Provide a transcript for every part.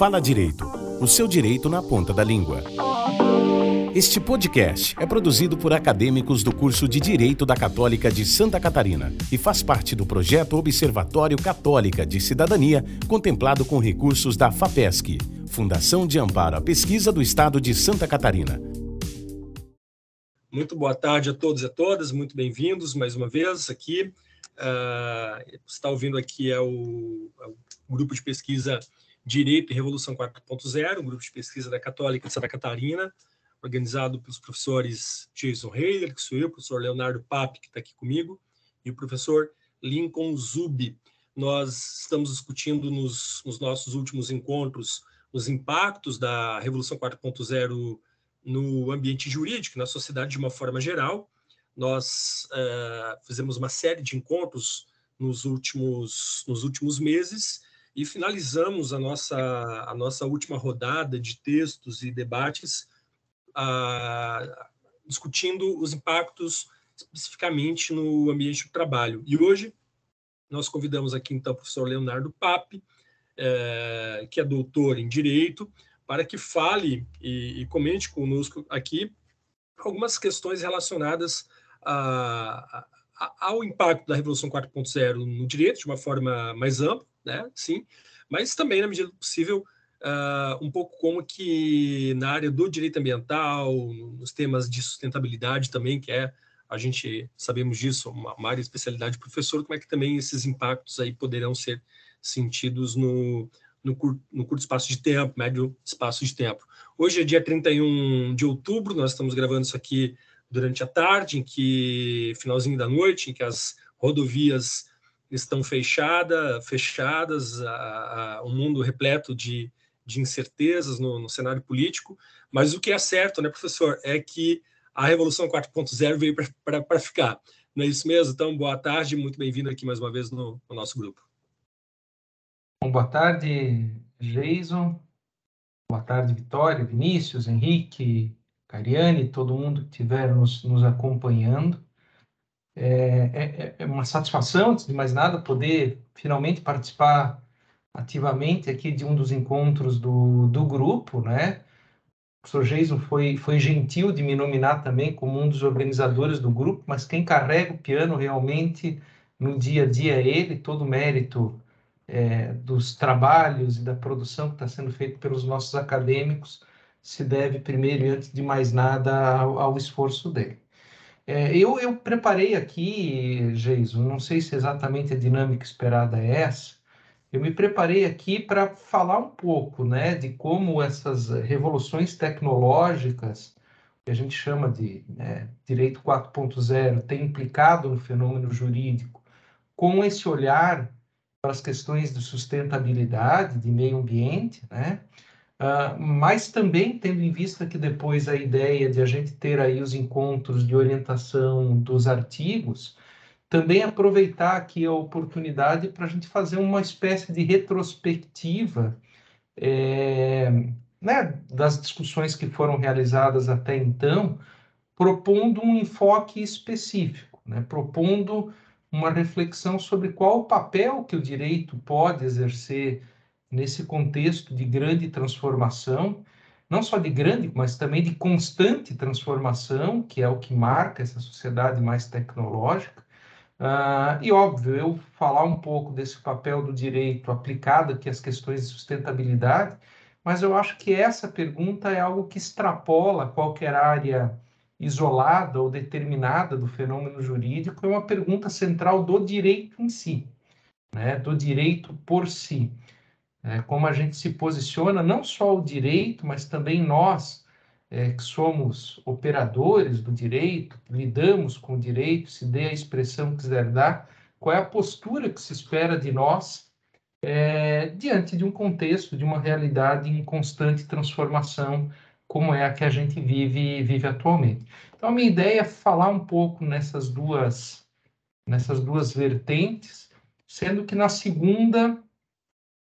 Fala Direito, o seu direito na ponta da língua. Este podcast é produzido por acadêmicos do curso de Direito da Católica de Santa Catarina e faz parte do projeto Observatório Católica de Cidadania, contemplado com recursos da FAPESC, Fundação de Amparo à Pesquisa do Estado de Santa Catarina. Muito boa tarde a todos e a todas, muito bem-vindos mais uma vez aqui. Uh, está ouvindo aqui é o, é o, grupo de pesquisa Direito e Revolução 4.0, um grupo de pesquisa da Católica de Santa Catarina, organizado pelos professores Jason Heider, que sou eu, o professor Leonardo Pape, que está aqui comigo, e o professor Lincoln Zubi. Nós estamos discutindo nos, nos nossos últimos encontros os impactos da Revolução 4.0 no ambiente jurídico, na sociedade de uma forma geral, nós uh, fizemos uma série de encontros nos últimos, nos últimos meses e finalizamos a nossa, a nossa última rodada de textos e debates uh, discutindo os impactos especificamente no ambiente do trabalho. E hoje nós convidamos aqui então o professor Leonardo Pape, uh, que é doutor em Direito, para que fale e, e comente conosco aqui algumas questões relacionadas a, a, ao impacto da Revolução 4.0 no direito de uma forma mais ampla, né? Sim, mas também, na medida do possível, uh, um pouco como que na área do direito ambiental, nos temas de sustentabilidade também, que é, a gente sabemos disso, uma, uma área de especialidade do professor, como é que também esses impactos aí poderão ser sentidos no, no, curto, no curto espaço de tempo, médio espaço de tempo. Hoje é dia 31 de outubro, nós estamos gravando isso aqui durante a tarde, em que finalzinho da noite, em que as rodovias estão fechada, fechadas, a, a, um mundo repleto de, de incertezas no, no, cenário político. Mas o que é certo, né, professor, é que a Revolução 4.0 veio para ficar. Não é isso mesmo? Então, boa tarde, muito bem-vindo aqui mais uma vez no, no nosso grupo. Bom, boa tarde, Jason. Boa tarde, Vitória, Vinícius, Henrique, Cariane, todo mundo que estiver nos, nos acompanhando. É, é, é, uma satisfação, antes de mais nada, poder finalmente participar ativamente aqui de um dos encontros do, do grupo, né? O professor Jason foi, foi gentil de me nominar também como um dos organizadores do grupo, mas quem carrega o piano realmente no dia a dia é ele, todo o mérito é, dos trabalhos e da produção que está sendo feito pelos nossos acadêmicos se deve, primeiro e antes de mais nada, ao, ao esforço dele. É, eu, eu preparei aqui, Geiso, não sei se exatamente a dinâmica esperada é essa, eu me preparei aqui para falar um pouco né, de como essas revoluções tecnológicas, que a gente chama de né, direito 4.0, tem implicado no fenômeno jurídico, com esse olhar para as questões de sustentabilidade, de meio ambiente, né? Uh, mas também tendo em vista que depois a ideia de a gente ter aí os encontros de orientação dos artigos, também aproveitar aqui a oportunidade para a gente fazer uma espécie de retrospectiva é, né, das discussões que foram realizadas até então, propondo um enfoque específico, né, propondo uma reflexão sobre qual o papel que o direito pode exercer nesse contexto de grande transformação, não só de grande, mas também de constante transformação, que é o que marca essa sociedade mais tecnológica. Uh, e óbvio, eu falar um pouco desse papel do direito aplicado aqui às questões de sustentabilidade, mas eu acho que essa pergunta é algo que extrapola qualquer área isolada ou determinada do fenômeno jurídico, é uma pergunta central do direito em si, né? do direito por si é, como a gente se posiciona, não só o direito, mas também nós, é, que somos operadores do direito, lidamos com o direito, se dê a expressão que quiser dar, qual é a postura que se espera de nós é, diante de um contexto, de uma realidade em constante transformação, como é a que a gente vive, vive atualmente. Então, a minha ideia é falar um pouco nessas duas, nessas duas vertentes, sendo que na segunda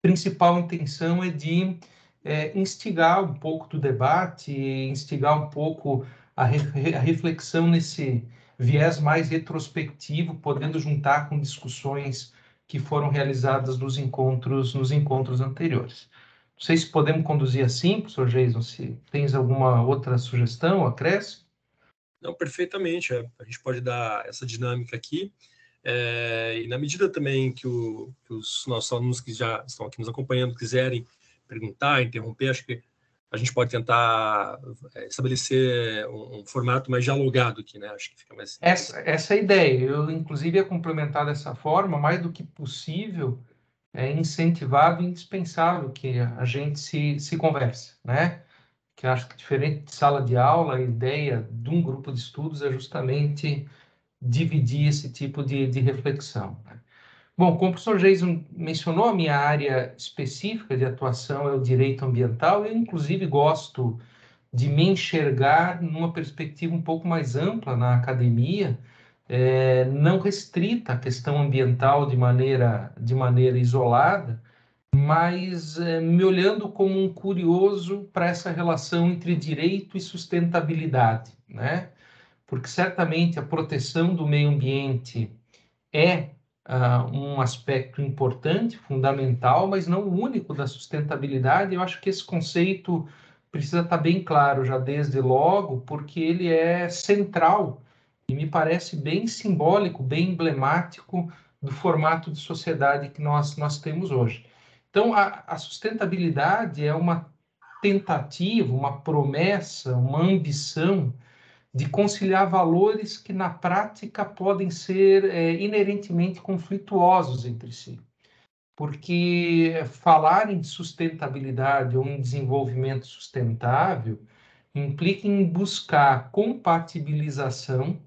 principal intenção é de é, instigar um pouco do debate, instigar um pouco a, re, a reflexão nesse viés mais retrospectivo, podendo juntar com discussões que foram realizadas nos encontros nos encontros anteriores. Não sei se podemos conduzir assim, professor Jason, se tens alguma outra sugestão, acréscimo? Não, perfeitamente. É. A gente pode dar essa dinâmica aqui. É, e na medida também que, o, que, os nossos alunos que já estão aqui nos acompanhando quiserem perguntar, interromper, acho que a gente pode tentar é, estabelecer um, um, formato mais dialogado aqui, né? Acho que fica mais. Essa, essa é a ideia. Eu, inclusive, ia complementar dessa forma, mais do que possível, é incentivado e indispensável que a gente se, se converse, né? Que acho que diferente de sala de aula, a ideia de um grupo de estudos é justamente dividir esse tipo de, de reflexão. Né? Bom, como o professor Jason mencionou, a minha área específica de atuação é o direito ambiental. Eu, inclusive, gosto de me enxergar numa perspectiva um pouco mais ampla na academia, é, não restrita a questão ambiental de maneira, de maneira isolada, mas é, me olhando como um curioso para essa relação entre direito e sustentabilidade, né? Porque certamente a proteção do meio ambiente é uh, um aspecto importante, fundamental, mas não o único da sustentabilidade. Eu acho que esse conceito precisa estar bem claro já desde logo, porque ele é central e me parece bem simbólico, bem emblemático do formato de sociedade que nós, nós temos hoje. Então, a, a sustentabilidade é uma tentativa, uma promessa, uma ambição de conciliar valores que na prática podem ser é, inerentemente conflituosos entre si. Porque falar em sustentabilidade ou em desenvolvimento sustentável implica em buscar compatibilização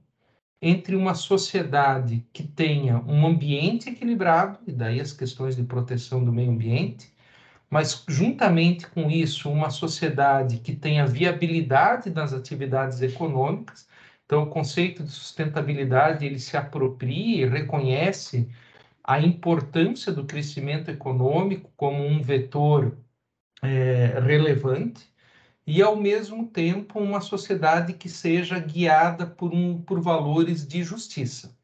entre uma sociedade que tenha um ambiente equilibrado, e daí as questões de proteção do meio ambiente, mas juntamente com isso, uma sociedade que tenha viabilidade nas atividades econômicas. Então, o conceito de sustentabilidade ele se apropria e reconhece a importância do crescimento econômico como um vetor é, relevante e, ao mesmo tempo, uma sociedade que seja guiada por, um, por valores de justiça.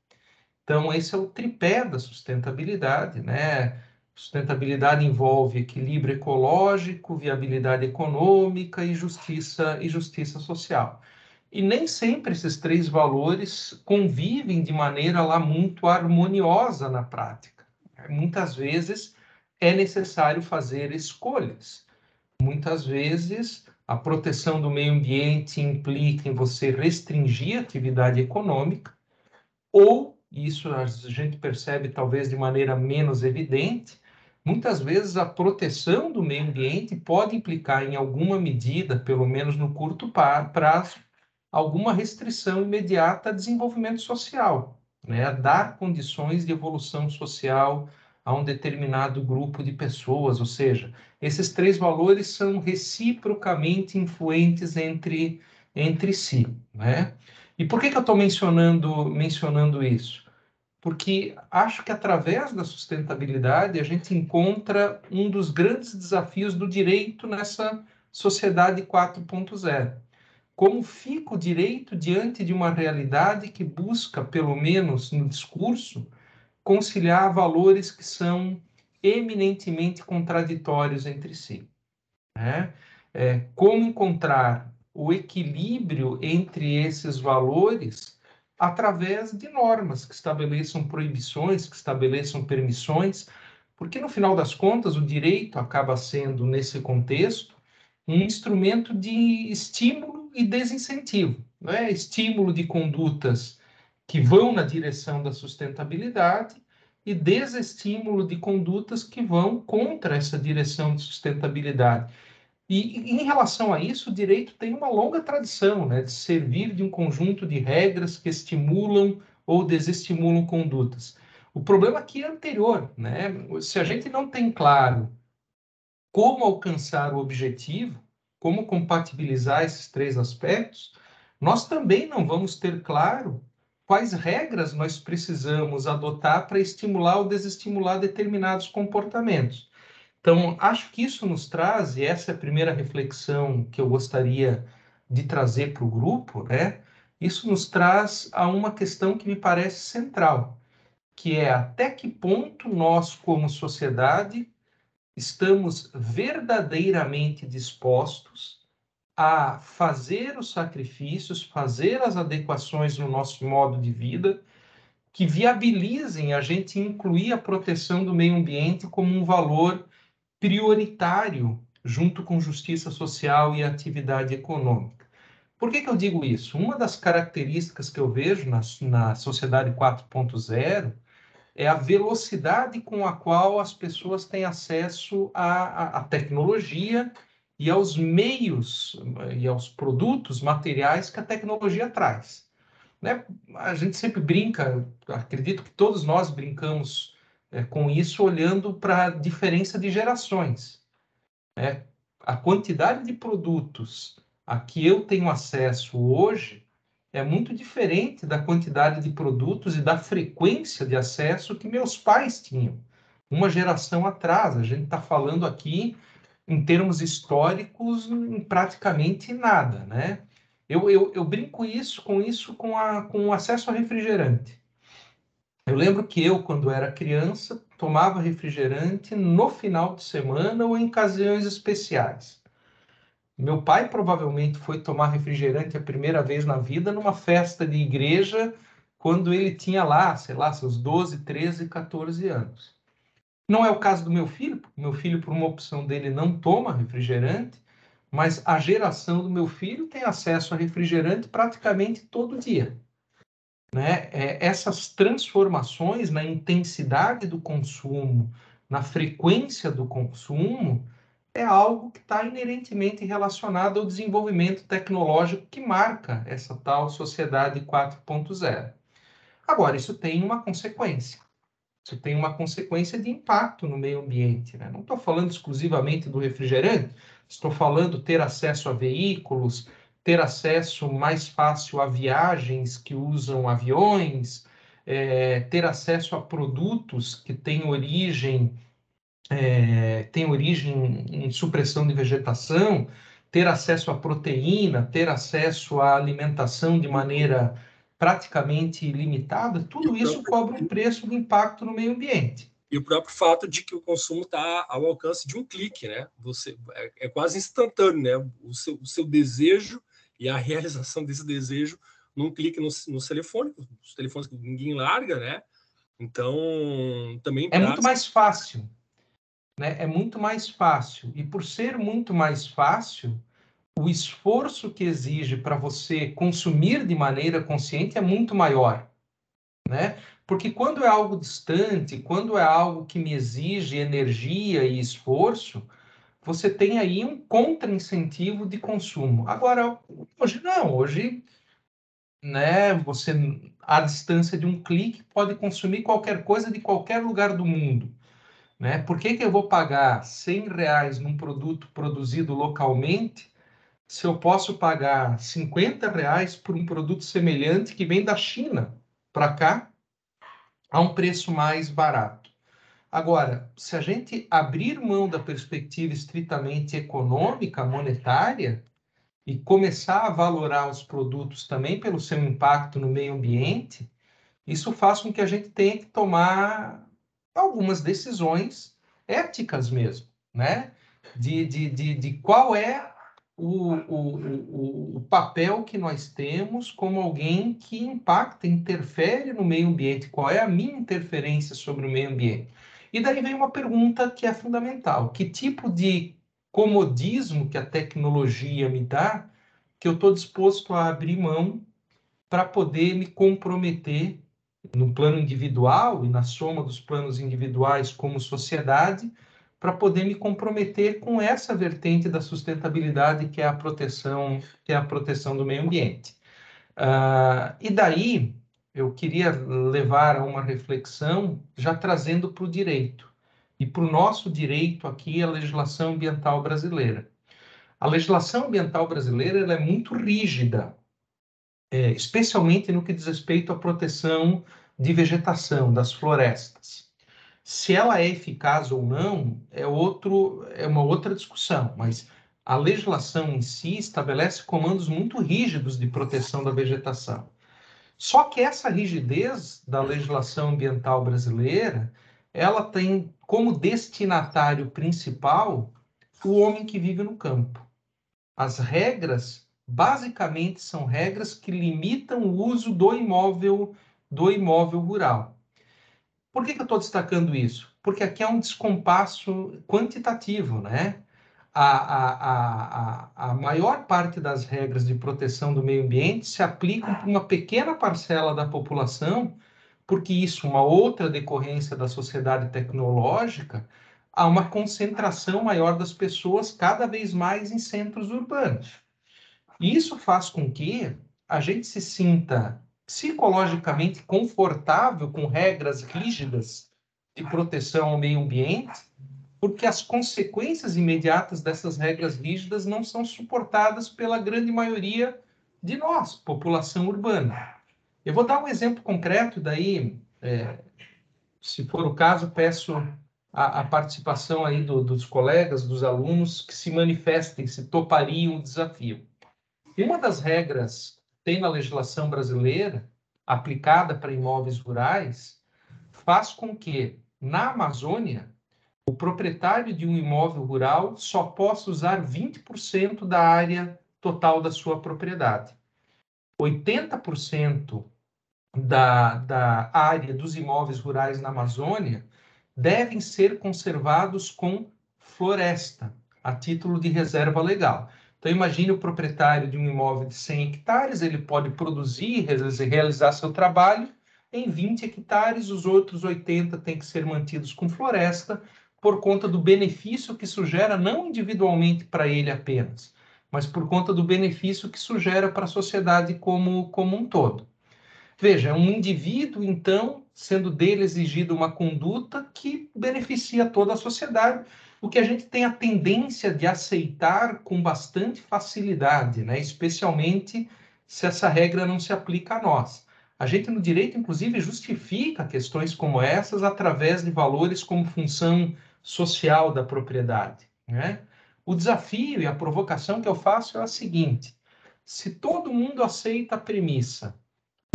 Então, esse é o tripé da sustentabilidade, né? Sustentabilidade envolve equilíbrio ecológico, viabilidade econômica e justiça e justiça social. E nem sempre esses três valores convivem de maneira lá muito harmoniosa na prática. Muitas vezes é necessário fazer escolhas. Muitas vezes a proteção do meio ambiente implica em você restringir a atividade econômica, ou, isso a gente percebe talvez de maneira menos evidente, muitas vezes a proteção do meio ambiente pode implicar, em alguma medida, pelo menos no curto prazo, alguma restrição imediata a desenvolvimento social, né? a dar condições de evolução social a um determinado grupo de pessoas, ou seja, esses três valores são reciprocamente influentes entre, entre si, né? E por que, que eu estou mencionando, mencionando isso? Porque acho que através da sustentabilidade a gente encontra um dos grandes desafios do direito nessa sociedade 4.0. Como fica o direito diante de uma realidade que busca, pelo menos no discurso, conciliar valores que são eminentemente contraditórios entre si. Né? É, como encontrar o equilíbrio entre esses valores através de normas que estabeleçam proibições, que estabeleçam permissões, porque no final das contas o direito acaba sendo, nesse contexto, um instrumento de estímulo e desincentivo. Né? Estímulo de condutas que vão na direção da sustentabilidade e desestímulo de condutas que vão contra essa direção de sustentabilidade. E em relação a isso, o direito tem uma longa tradição né, de servir de um conjunto de regras que estimulam ou desestimulam condutas. O problema aqui é anterior, né? Se a gente não tem claro como alcançar o objetivo, como compatibilizar esses três aspectos, nós também não vamos ter claro quais regras nós precisamos adotar para estimular ou desestimular determinados comportamentos. Então, acho que isso nos traz, e essa é a primeira reflexão que eu gostaria de trazer para o grupo, né? Isso nos traz a uma questão que me parece central, que é até que ponto nós, como sociedade, estamos verdadeiramente dispostos a fazer os sacrifícios, fazer as adequações no nosso modo de vida que viabilizem a gente incluir a proteção do meio ambiente como um valor prioritário junto com justiça social e atividade econômica. Por que, que eu digo isso? Uma das características que eu vejo na, na sociedade 4.0 é a velocidade com a qual as pessoas têm acesso à, à, tecnologia e aos meios e aos produtos materiais que a tecnologia traz. Né? A gente sempre brinca, acredito que todos nós brincamos é, com isso, olhando para a diferença de gerações. Né? A quantidade de produtos a que eu tenho acesso hoje é muito diferente da quantidade de produtos e da frequência de acesso que meus pais tinham. Uma geração atrás, a gente está falando aqui em termos históricos, em praticamente nada, né? Eu, eu, eu brinco isso com isso com, a, com o acesso a refrigerante. Eu lembro que eu, quando era criança, tomava refrigerante no final de semana ou em ocasiões especiais. Meu pai provavelmente foi tomar refrigerante a primeira vez na vida numa festa de igreja, quando ele tinha lá, sei lá, seus 12, 13, 14 anos. Não é o caso do meu filho, meu filho, por uma opção dele, não toma refrigerante, mas a geração do meu filho tem acesso a refrigerante praticamente todo dia. Né? É, essas transformações na intensidade do consumo, na frequência do consumo, é algo que está inerentemente relacionado ao desenvolvimento tecnológico que marca essa tal sociedade 4.0. Agora, isso tem uma consequência. Isso tem uma consequência de impacto no meio ambiente. Né? Não estou falando exclusivamente do refrigerante, estou falando ter acesso a veículos, ter acesso mais fácil a viagens que usam aviões, é, ter acesso a produtos que têm origem é, tem origem em supressão de vegetação, ter acesso à proteína, ter acesso à alimentação de maneira praticamente limitada, tudo isso cobra um preço de impacto no meio ambiente. E o próprio fato de que o consumo está ao alcance de um clique, né? Você é, é quase instantâneo, né? O seu, o seu, desejo e a realização desse desejo num clique no, no telefone, os telefones que ninguém larga, né? Então também é muito mais fácil né, é muito mais fácil. E por ser muito mais fácil, o esforço que exige para você consumir de maneira consciente é muito maior. Né? Porque quando é algo distante, quando é algo que me exige energia e esforço, você tem aí um contra-incentivo de consumo. Agora, hoje não, hoje né, você, à distância de um clique, pode consumir qualquer coisa de qualquer lugar do mundo. Né? Por que, que eu vou pagar 100 reais num produto produzido localmente se eu posso pagar 50 reais por um produto semelhante que vem da China para cá a um preço mais barato? Agora, se a gente abrir mão da perspectiva estritamente econômica, monetária, e começar a valorar os produtos também pelo seu impacto no meio ambiente, isso faz com que a gente tenha que tomar algumas decisões éticas mesmo, né? De, de, de, de qual é o, o, o, o, papel que nós temos como alguém que impacta, interfere no meio ambiente, qual é a minha interferência sobre o meio ambiente. E daí vem uma pergunta que é fundamental: que tipo de comodismo que a tecnologia me dá que eu estou disposto a abrir mão para poder me comprometer no plano individual e na soma dos planos individuais como sociedade, para poder me comprometer com essa vertente da sustentabilidade que é a proteção, que é a proteção do meio ambiente. Uh, e daí eu queria levar a uma reflexão já trazendo para o direito e para o nosso direito aqui a legislação ambiental brasileira. A legislação ambiental brasileira é muito rígida é, especialmente no que diz respeito à proteção de vegetação, das florestas. Se ela é eficaz ou não é, outro, é uma outra discussão, mas a legislação em si estabelece comandos muito rígidos de proteção da vegetação. Só que essa rigidez da legislação ambiental brasileira, ela tem como destinatário principal o homem que vive no campo. As regras, basicamente, são regras que limitam o uso do imóvel do imóvel rural. Por que, que eu estou destacando isso? Porque aqui é um descompasso quantitativo, né? A, a, a, a, maior parte das regras de proteção do meio ambiente se aplicam para uma pequena parcela da população, porque isso, uma outra decorrência da sociedade tecnológica, há uma concentração maior das pessoas cada vez mais em centros urbanos. E isso faz com que a gente se sinta psicologicamente confortável com regras rígidas de proteção ao meio ambiente, porque as consequências imediatas dessas regras rígidas não são suportadas pela grande maioria de nós, população urbana. Eu vou dar um exemplo concreto, daí, é, se for o caso, peço a, a participação aí do, dos colegas, dos alunos, que se manifestem, se topariam o desafio. Uma das regras tem na legislação brasileira, aplicada para imóveis rurais, faz com que, na Amazônia, o proprietário de um imóvel rural só possa usar 20% da área total da sua propriedade. 80% da, da área dos imóveis rurais na Amazônia devem ser conservados com floresta, a título de reserva legal. Então, imagine o proprietário de um imóvel de 100 hectares, ele pode produzir, realizar seu trabalho em 20 hectares, os outros 80 têm que ser mantidos com floresta, por conta do benefício que isso gera, não individualmente para ele apenas, mas por conta do benefício que isso gera para a sociedade como, como um todo. Veja, um indivíduo, então, sendo dele exigida uma conduta que beneficia toda a sociedade, o que a gente tem a tendência de aceitar com bastante facilidade, né? especialmente se essa regra não se aplica a nós. A gente no direito, inclusive, justifica questões como essas através de valores como função social da propriedade. Né? O desafio e a provocação que eu faço é a seguinte: se todo mundo aceita a premissa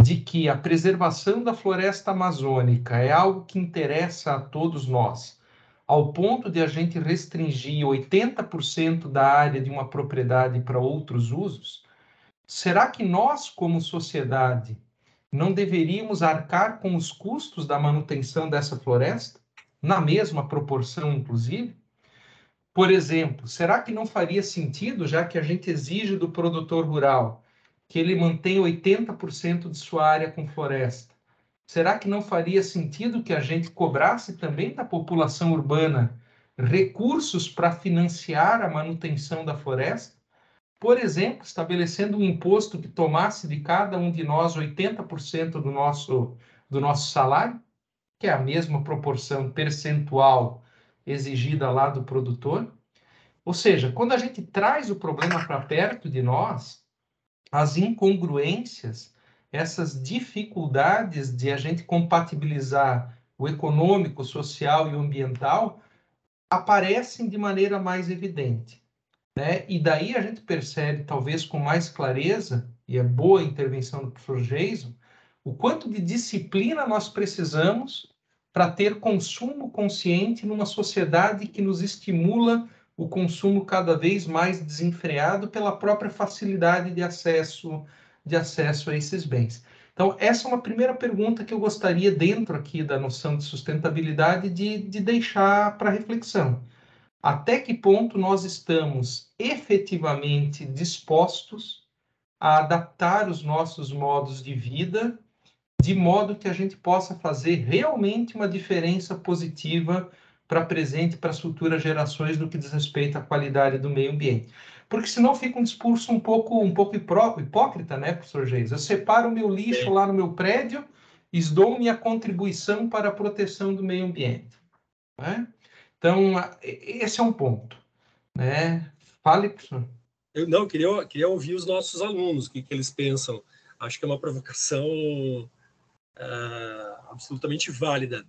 de que a preservação da floresta amazônica é algo que interessa a todos nós, ao ponto de a gente restringir 80% da área de uma propriedade para outros usos, será que nós, como sociedade, não deveríamos arcar com os custos da manutenção dessa floresta, na mesma proporção, inclusive? Por exemplo, será que não faria sentido, já que a gente exige do produtor rural que ele mantenha 80% de sua área com floresta, será que não faria sentido que a gente cobrasse também da população urbana recursos para financiar a manutenção da floresta? Por exemplo, estabelecendo um imposto que tomasse de cada um de nós 80% do nosso, do nosso salário, que é a mesma proporção percentual exigida lá do produtor. Ou seja, quando a gente traz o problema para perto de nós, as incongruências essas dificuldades de a gente compatibilizar o econômico, social e ambiental aparecem de maneira mais evidente. Né? E daí a gente percebe, talvez com mais clareza, e é boa a intervenção do professor Jason, o quanto de disciplina nós precisamos para ter consumo consciente numa sociedade que nos estimula o consumo cada vez mais desenfreado pela própria facilidade de acesso de acesso a esses bens. Então, essa é uma primeira pergunta que eu gostaria, dentro aqui da noção de sustentabilidade, de, de deixar para reflexão. Até que ponto nós estamos efetivamente dispostos a adaptar os nossos modos de vida de modo que a gente possa fazer realmente uma diferença positiva para presente e para as futuras gerações no que diz respeito à qualidade do meio ambiente porque senão fica um discurso um pouco um pouco hipócrita, né, professor Geis? Eu separo o meu lixo lá no meu prédio e dou minha contribuição para a proteção do meio ambiente. Né? Então, esse é um ponto. Né? Fale, professor. Eu não, queria, queria ouvir os nossos alunos, o que, que eles pensam. Acho que é uma provocação uh, absolutamente válida.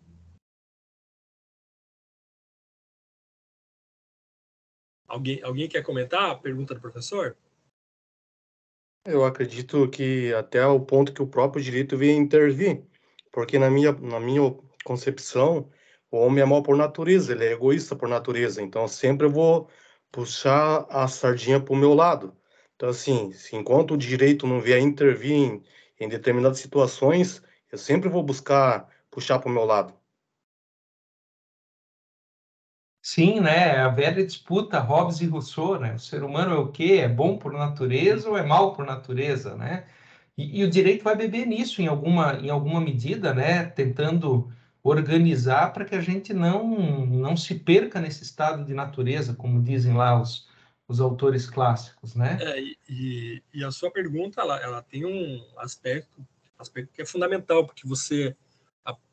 Alguém, alguém quer comentar a pergunta do professor? Eu acredito que até o ponto que o próprio direito vem intervir, porque na minha, na minha concepção, o homem é mal por natureza, ele é egoísta por natureza, então sempre eu vou puxar a sardinha para o meu lado. Então, assim, enquanto o direito não vier intervir em, em determinadas situações, eu sempre vou buscar puxar para o meu lado. Sim, né? A velha disputa Hobbes e Rousseau, né? O ser humano é o quê? É bom por natureza ou é mal por natureza, né? E, e o direito vai beber nisso em alguma, em alguma medida, né? Tentando organizar para que a gente não, não se perca nesse estado de natureza, como dizem lá os, os autores clássicos, né? É, e, e, a sua pergunta, ela, ela tem um aspecto, aspecto que é fundamental, porque você,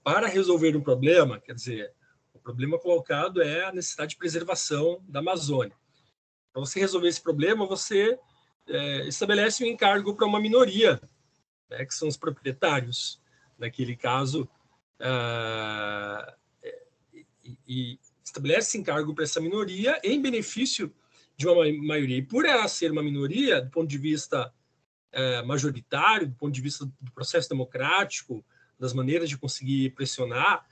para resolver um problema, quer dizer, o problema colocado é a necessidade de preservação da Amazônia. Para você resolver esse problema, você é, estabelece um encargo para uma minoria, né, que são os proprietários. Naquele caso, uh, e, e estabelece encargo para essa minoria em benefício de uma maioria. E por ela ser uma minoria, do ponto de vista é, majoritário, do ponto de vista do processo democrático, das maneiras de conseguir pressionar,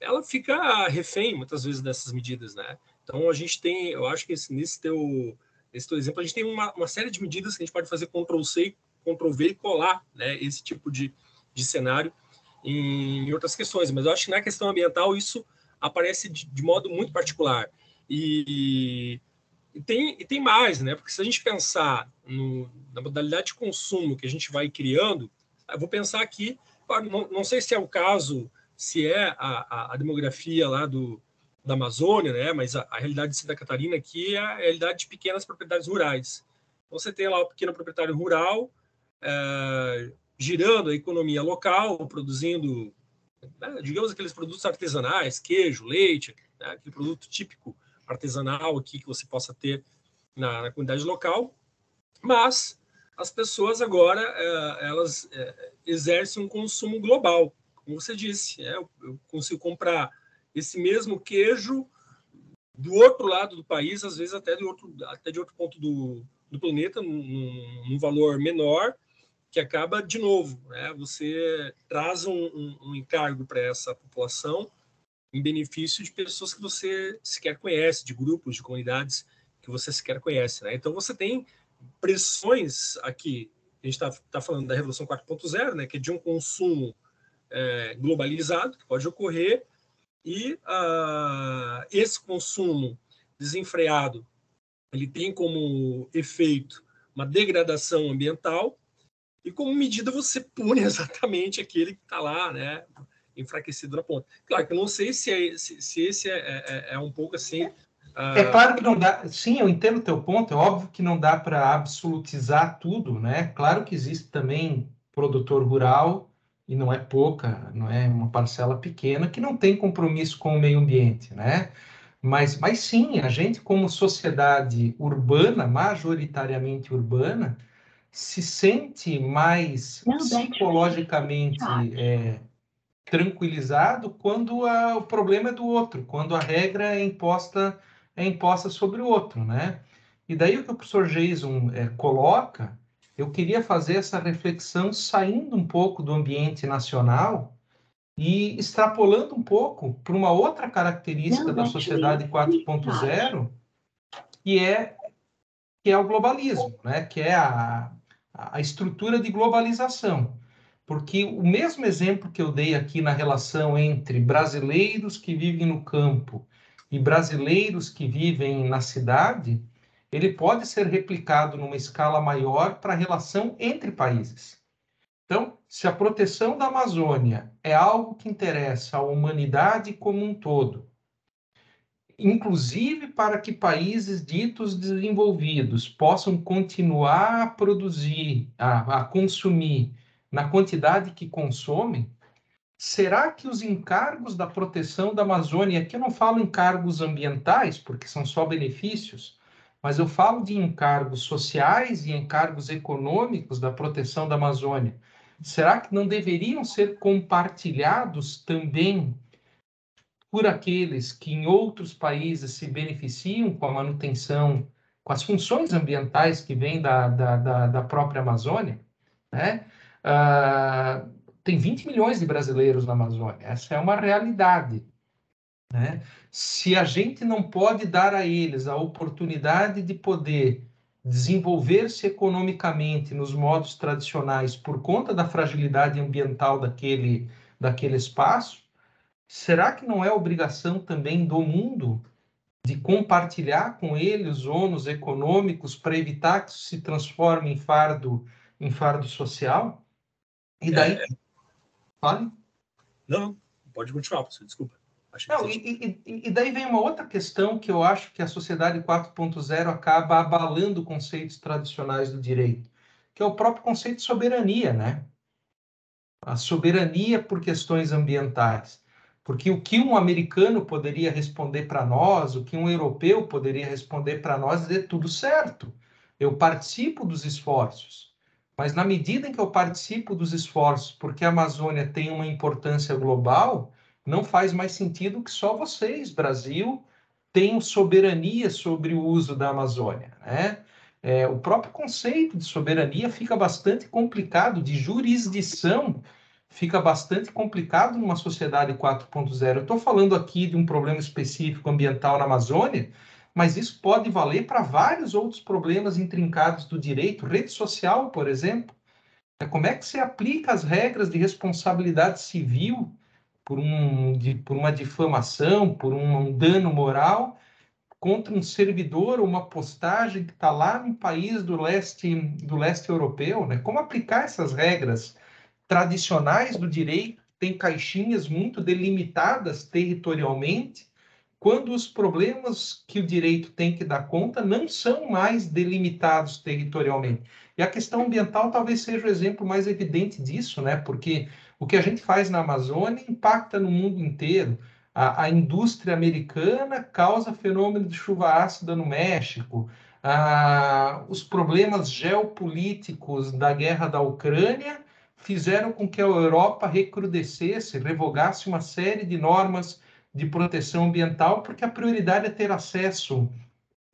ela fica refém muitas vezes dessas medidas, né? Então a gente tem, eu acho que esse, nesse teu, nesse teu exemplo a gente tem uma, uma, série de medidas que a gente pode fazer Ctrl C, Ctrl V e colar, né? Esse tipo de, de cenário em, em outras questões, mas eu acho que na questão ambiental isso aparece de, de modo muito particular e, e, tem e tem mais, né? Porque se a gente pensar no, na modalidade de consumo que a gente vai criando, eu vou pensar aqui, não, não sei se é o caso se é a, a, a demografia lá do, da Amazônia, né? mas a, a, realidade de Santa Catarina aqui é a realidade de pequenas propriedades rurais. Então, você tem lá o pequeno proprietário rural é, girando a economia local, produzindo, né, digamos, aqueles produtos artesanais, queijo, leite, né, aquele produto típico artesanal aqui que você possa ter na, na comunidade local, mas as pessoas agora é, elas é, exercem um consumo global como você disse, é, eu, eu consigo comprar esse mesmo queijo do outro lado do país, às vezes até de outro, até de outro ponto do, do planeta, num, num valor menor, que acaba, de novo, né, você traz um, um, um encargo para essa população em benefício de pessoas que você sequer conhece, de grupos, de comunidades que você sequer conhece. Né? Então, você tem pressões aqui, a gente está tá falando da Revolução 4.0, né, que é de um consumo é, globalizado que pode ocorrer e uh, esse consumo desenfreado ele tem como efeito uma degradação ambiental e como medida você pune exatamente aquele que está lá, né, enfraquecido na ponta. Claro que eu não sei se, é, se, se esse é, é, é, é, um pouco assim. Uh... É claro que não dá. Sim, eu entendo o teu ponto. É óbvio que não dá para absolutizar tudo, né? Claro que existe também produtor rural e não é pouca, não é uma parcela pequena que não tem compromisso com o meio ambiente, né? Mas, mas sim, a gente como sociedade urbana, majoritariamente urbana, se sente mais psicologicamente é, tranquilizado quando a, o problema é do outro, quando a regra é imposta é imposta sobre o outro, né? E daí o que o professor Jason é, coloca eu queria fazer essa reflexão saindo um pouco do ambiente nacional e extrapolando um pouco para uma outra característica Não, da sociedade 4.0, que é que é o globalismo, né? Que é a, a estrutura de globalização. Porque o mesmo exemplo que eu dei aqui na relação entre brasileiros que vivem no campo e brasileiros que vivem na cidade, ele pode ser replicado numa escala maior para a relação entre países. Então, se a proteção da Amazônia é algo que interessa à humanidade como um todo, inclusive para que países ditos desenvolvidos possam continuar a produzir, a, a consumir na quantidade que consomem, será que os encargos da proteção da Amazônia, aqui eu não falo encargos ambientais, porque são só benefícios, mas eu falo de encargos sociais e encargos econômicos da proteção da Amazônia. Será que não deveriam ser compartilhados também por aqueles que em outros países se beneficiam com a manutenção, com as funções ambientais que vêm da, da, da, da própria Amazônia? Né? Uh, tem 20 milhões de brasileiros na Amazônia, essa é uma realidade. né? Se a gente não pode dar a eles a oportunidade de poder desenvolver-se economicamente nos modos tradicionais por conta da fragilidade ambiental daquele, daquele espaço, será que não é obrigação também do mundo de compartilhar com ele os ônus econômicos para evitar que isso se transforme em fardo, em fardo social? E daí. É... Fale. Não, pode continuar, professor, desculpa. Não, e, e, e, daí vem uma outra questão que eu acho que a sociedade 4.0 acaba abalando conceitos tradicionais do direito, que é o próprio conceito de soberania, né? A soberania por questões ambientais. Porque o que um americano poderia responder para nós, o que um europeu poderia responder para nós, é tudo certo. Eu participo dos esforços. Mas na medida em que eu participo dos esforços, porque a Amazônia tem uma importância global, não faz mais sentido que só vocês, Brasil, tenham soberania sobre o uso da Amazônia. Né? É, o próprio conceito de soberania fica bastante complicado, de jurisdição fica bastante complicado numa sociedade 4.0. Eu estou falando aqui de um problema específico ambiental na Amazônia, mas isso pode valer para vários outros problemas intrincados do direito, rede social, por exemplo. É, como é que se aplica as regras de responsabilidade civil por, um, de, por uma difamação, por um, um dano moral contra um servidor ou uma postagem que está lá no país do leste, do leste europeu, né? Como aplicar essas regras tradicionais do direito, tem caixinhas muito delimitadas territorialmente, quando os problemas que o direito tem que dar conta não são mais delimitados territorialmente. E a questão ambiental talvez seja o exemplo mais evidente disso, né? Porque o que a gente faz na Amazônia impacta no mundo inteiro. A, a indústria americana causa fenômeno de chuva ácida no México. Ah, os problemas geopolíticos da guerra da Ucrânia fizeram com que a Europa recrudescesse, revogasse uma série de normas de proteção ambiental, porque a prioridade é ter acesso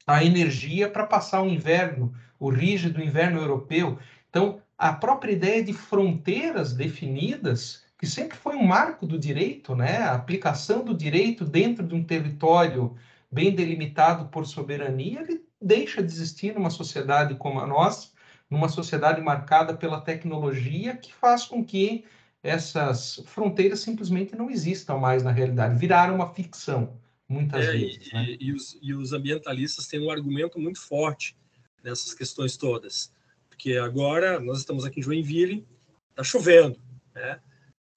à energia para passar o inverno, o rígido inverno europeu. Então, a própria ideia de fronteiras definidas, que sempre foi um marco do direito, né? a aplicação do direito dentro de um território bem delimitado por soberania, ele deixa de existir numa sociedade como a nossa, numa sociedade marcada pela tecnologia, que faz com que essas fronteiras simplesmente não existam mais na realidade, viraram uma ficção, muitas é, vezes. E, né? e, os, e os ambientalistas têm um argumento muito forte nessas questões todas porque agora nós estamos aqui em Joinville, está chovendo, né?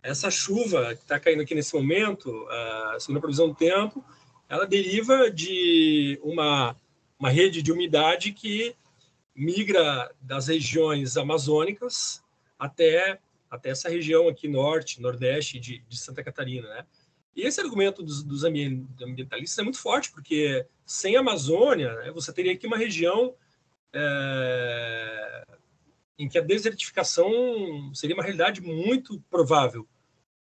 Essa chuva que está caindo aqui nesse momento, a segunda previsão do tempo, ela deriva de uma, uma rede de umidade que migra das regiões amazônicas até, até essa região aqui norte, nordeste de, de Santa Catarina, né? E esse argumento dos, dos ambientalistas é muito forte, porque sem Amazônia, né, você teria aqui uma região é, em que a desertificação seria uma realidade muito provável.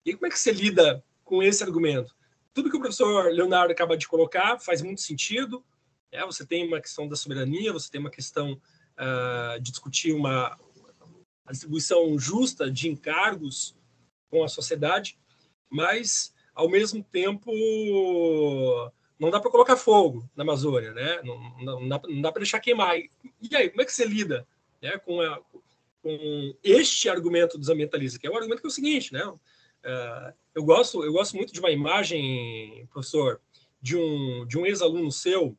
E como é que você lida com esse argumento? Tudo que o professor Leonardo acaba de colocar faz muito sentido. É, você tem uma questão da soberania, você tem uma questão uh, de discutir uma a distribuição justa de encargos com a sociedade, mas ao mesmo tempo não dá para colocar fogo na Amazônia, né? Não, não, não dá, dá para deixar queimar. E aí, como é que você lida né, com, a, com, este argumento dos ambientalistas, que é o argumento que é o seguinte, né? Uh, eu gosto, eu gosto muito de uma imagem, professor, de um de um ex-aluno seu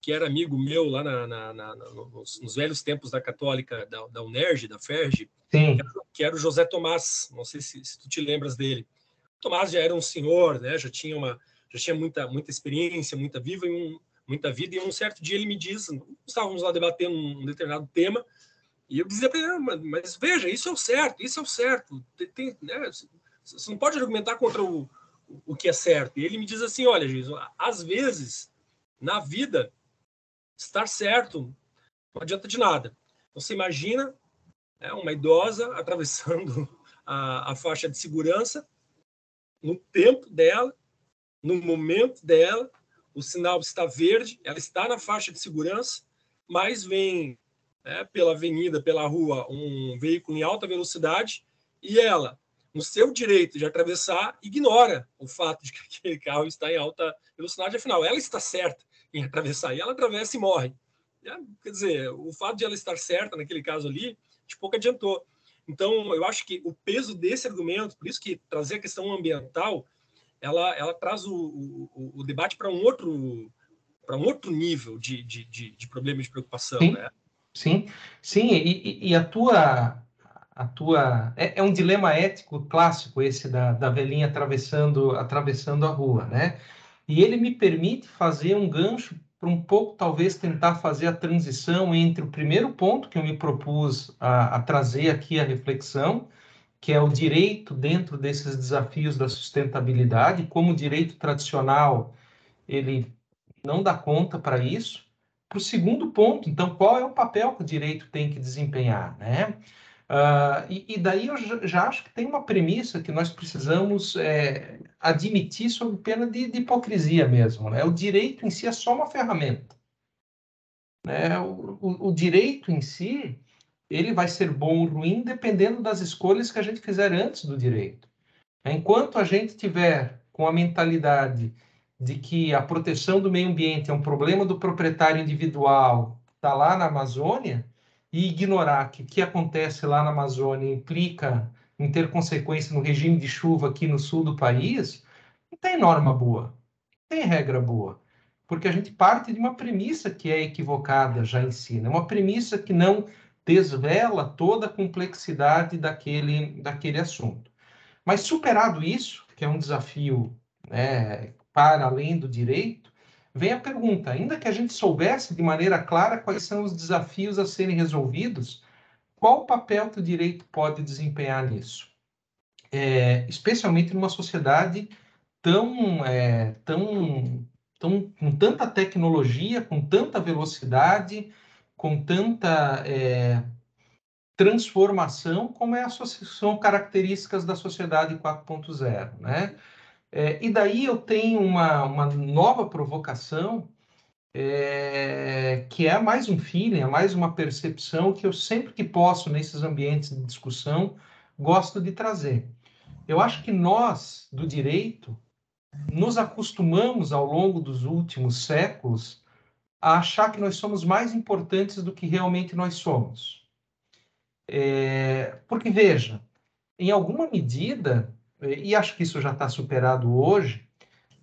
que era amigo meu lá na, na, na, nos, nos, velhos tempos da Católica, da, da UNERJ, da FERJ, que era, que era, o José Tomás. Não sei se, se tu te lembras dele. O Tomás já era um senhor, né? Já tinha uma já tinha muita muita experiência, muita viva e um, muita vida. E um certo dia ele me diz, estávamos lá debatendo um determinado tema, e eu dizia para ele, ah, mas veja, isso é o certo, isso é o certo. Tem, tem, né? Você não pode argumentar contra o, o que é certo. E ele me diz assim, olha, Jesus, às vezes, na vida, estar certo não adianta de nada. Então, você imagina né, uma idosa atravessando a, a faixa de segurança, no tempo dela, no momento dela, o sinal está verde, ela está na faixa de segurança, mas vem né, pela avenida, pela rua, um veículo em alta velocidade e ela, no seu direito de atravessar, ignora o fato de que aquele carro está em alta velocidade, afinal, ela está certa em atravessar e ela atravessa e morre. Quer dizer, o fato de ela estar certa naquele caso ali, de pouco adiantou. Então, eu acho que o peso desse argumento, por isso que trazer a questão ambiental, ela, ela traz o, o, o debate para um outro para um outro nível de, de, de, de problema de preocupação, sim, né? Sim, sim, e, e a tua a tua é, é, um dilema ético clássico esse da, da velhinha atravessando atravessando a rua, né? E ele me permite fazer um gancho para um pouco, talvez, tentar fazer a transição entre o primeiro ponto que eu me propus a, a trazer aqui a reflexão, que é o direito dentro desses desafios da sustentabilidade, como o direito tradicional ele não dá conta para isso. Para o segundo ponto, então, qual é o papel que o direito tem que desempenhar, né? Uh, e, e, daí eu já acho que tem uma premissa que nós precisamos é, admitir sob pena de, de, hipocrisia mesmo. Né? O direito em si é só uma ferramenta. Né? O, o, o, direito em si ele vai ser bom ou ruim dependendo das escolhas que a gente fizer antes do direito. Enquanto a gente tiver com a mentalidade de que a proteção do meio ambiente é um problema do proprietário individual, está lá na Amazônia, e ignorar que o que acontece lá na Amazônia implica em ter consequência no regime de chuva aqui no sul do país, não tem norma boa, não tem regra boa. Porque a gente parte de uma premissa que é equivocada já em si, né? uma premissa que não desvela toda a complexidade daquele, daquele assunto. Mas superado isso, que é um desafio né, para além do direito, vem a pergunta: ainda que a gente soubesse de maneira clara quais são os desafios a serem resolvidos, qual o papel que o direito pode desempenhar nisso? É, especialmente numa sociedade tão, é, tão, tão, com tanta tecnologia, com tanta velocidade, com tanta é, transformação, como é a, são características da sociedade 4.0, né? É, e daí eu tenho uma, uma nova provocação, é, que é mais um feeling, é mais uma percepção que eu sempre que posso, nesses ambientes de discussão, gosto de trazer. Eu acho que nós, do direito, nos acostumamos ao longo dos últimos séculos a achar que nós somos mais importantes do que realmente nós somos. É, porque, veja, em alguma medida, e acho que isso já está superado hoje,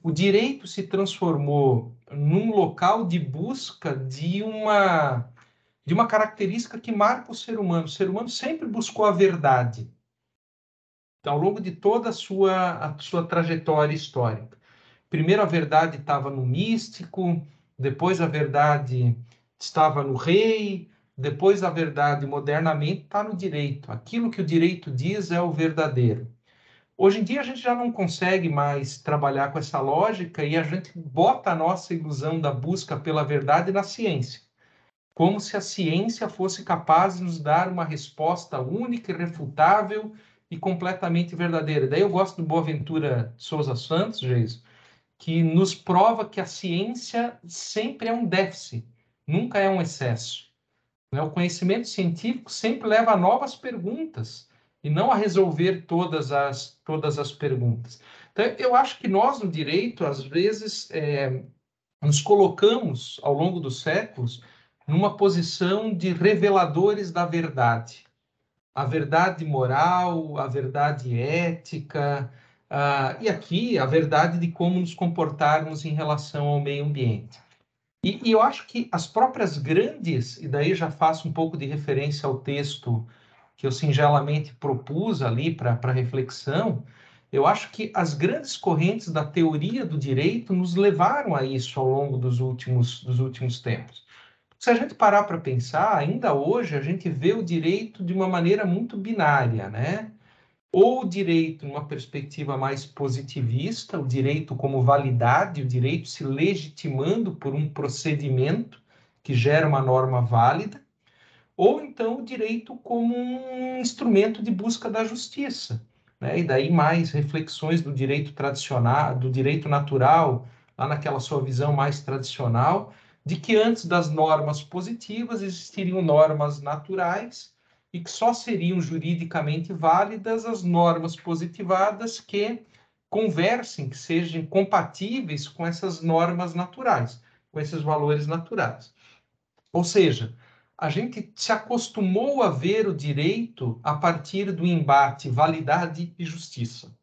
o direito se transformou num local de busca de uma de uma característica que marca o ser humano. O ser humano sempre buscou a verdade ao longo de toda a sua a sua trajetória histórica. Primeiro a verdade estava no místico, depois a verdade estava no rei, depois a verdade modernamente está no direito. Aquilo que o direito diz é o verdadeiro. Hoje em dia a gente já não consegue mais trabalhar com essa lógica e a gente bota a nossa ilusão da busca pela verdade na ciência, como se a ciência fosse capaz de nos dar uma resposta única, irrefutável e completamente verdadeira. Daí eu gosto do Boaventura Souza Santos, Jesus, que nos prova que a ciência sempre é um déficit, nunca é um excesso. O conhecimento científico sempre leva a novas perguntas e não a resolver todas as, todas as perguntas. Então, eu acho que nós, no direito, às vezes, é, nos colocamos, ao longo dos séculos, numa posição de reveladores da verdade. A verdade moral, a verdade ética, uh, e aqui a verdade de como nos comportarmos em relação ao meio ambiente. E, e eu acho que as próprias grandes, e daí já faço um pouco de referência ao texto que eu singelamente propus ali para reflexão, eu acho que as grandes correntes da teoria do direito nos levaram a isso ao longo dos últimos, dos últimos tempos. Se a gente parar para pensar, ainda hoje a gente vê o direito de uma maneira muito binária, né? Ou o direito numa perspectiva mais positivista, o direito como validade, o direito se legitimando por um procedimento que gera uma norma válida, ou então o direito como um instrumento de busca da justiça. Né? E daí mais reflexões do direito tradicional, do direito natural, lá naquela sua visão mais tradicional, de que antes das normas positivas existiriam normas naturais e que só seriam juridicamente válidas as normas positivadas que conversem, que sejam compatíveis com essas normas naturais, com esses valores naturais. Ou seja, a gente se acostumou a ver o direito a partir do embate validade e justiça,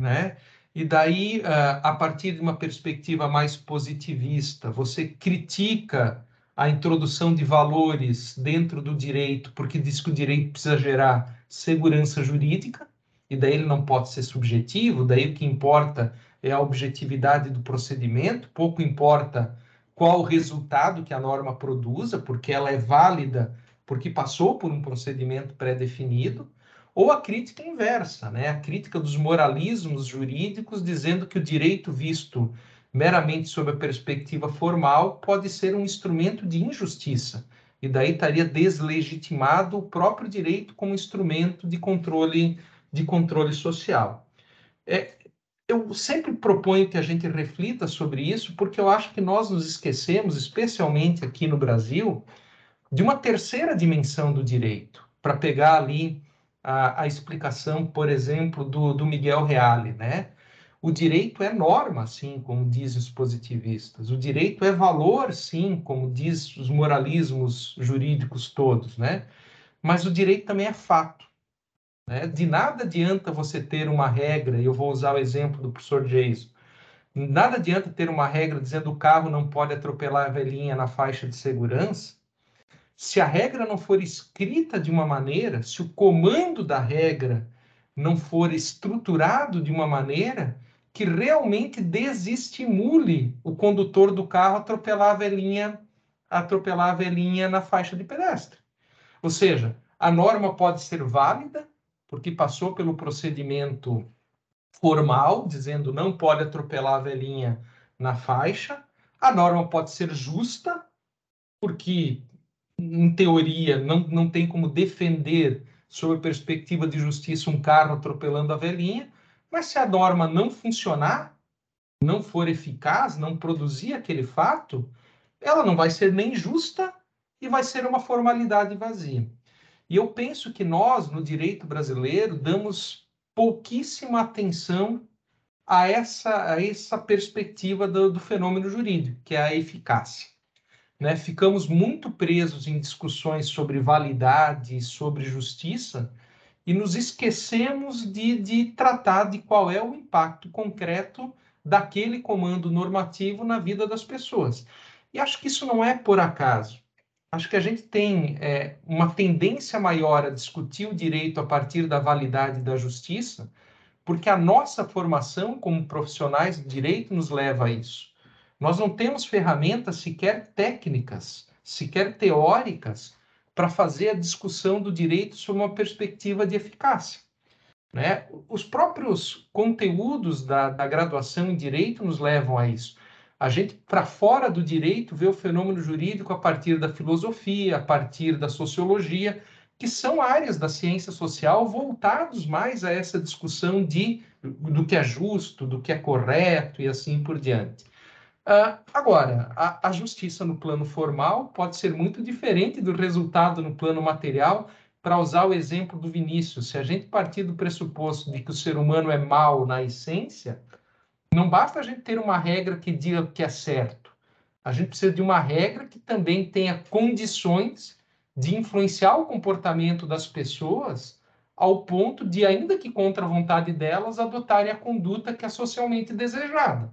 né? E daí, a partir de uma perspectiva mais positivista, você critica a introdução de valores dentro do direito, porque diz que o direito precisa gerar segurança jurídica, e daí ele não pode ser subjetivo, daí o que importa é a objetividade do procedimento, pouco importa qual o resultado que a norma produza, porque ela é válida porque passou por um procedimento pré-definido, ou a crítica inversa, né? a crítica dos moralismos jurídicos, dizendo que o direito visto meramente sob a perspectiva formal pode ser um instrumento de injustiça, e daí estaria deslegitimado o próprio direito como instrumento de controle, de controle social. É, eu sempre proponho que a gente reflita sobre isso, porque eu acho que nós nos esquecemos, especialmente aqui no Brasil, de uma terceira dimensão do direito, para pegar ali a, a explicação, por exemplo, do, do Miguel Reale, né? O direito é norma, sim, como dizem os positivistas. O direito é valor, sim, como diz os moralismos jurídicos todos, né? Mas o direito também é fato. Né? De nada adianta você ter uma regra, e eu vou usar o exemplo do professor Jason. Nada adianta ter uma regra dizendo o carro não pode atropelar a velhinha na faixa de segurança, se a regra não for escrita de uma maneira, se o comando da regra não for estruturado de uma maneira que realmente desestimule o condutor do carro a atropelar a velhinha, a atropelar a velhinha na faixa de pedestre. Ou seja, a norma pode ser válida porque passou pelo procedimento formal, dizendo não pode atropelar a velhinha na faixa. A norma pode ser justa, porque em teoria, não, não tem como defender, sob a perspectiva de justiça, um carro atropelando a velhinha, mas se a norma não funcionar, não for eficaz, não produzir aquele fato, ela não vai ser nem justa e vai ser uma formalidade vazia. E eu penso que nós, no direito brasileiro, damos pouquíssima atenção a essa, a essa perspectiva do, do fenômeno jurídico, que é a eficácia né, ficamos muito presos em discussões sobre validade, sobre justiça, e nos esquecemos de, de tratar de qual é o impacto concreto daquele comando normativo na vida das pessoas. E acho que isso não é por acaso. Acho que a gente tem é, uma tendência maior a discutir o direito a partir da validade da justiça, porque a nossa formação como profissionais de direito nos leva a isso. Nós não temos ferramentas sequer técnicas, sequer teóricas, para fazer a discussão do direito sob uma perspectiva de eficácia. Né? Os próprios conteúdos da, da graduação em direito nos levam a isso. A gente, para fora do direito, vê o fenômeno jurídico a partir da filosofia, a partir da sociologia, que são áreas da ciência social voltados mais a essa discussão de, do que é justo, do que é correto e assim por diante. Uh, agora, a, a, justiça no plano formal pode ser muito diferente do resultado no plano material. Para usar o exemplo do Vinícius, se a gente partir do pressuposto de que o ser humano é mal na essência, não basta a gente ter uma regra que diga que é certo. A gente precisa de uma regra que também tenha condições de influenciar o comportamento das pessoas ao ponto de, ainda que contra a vontade delas, adotarem a conduta que é socialmente desejada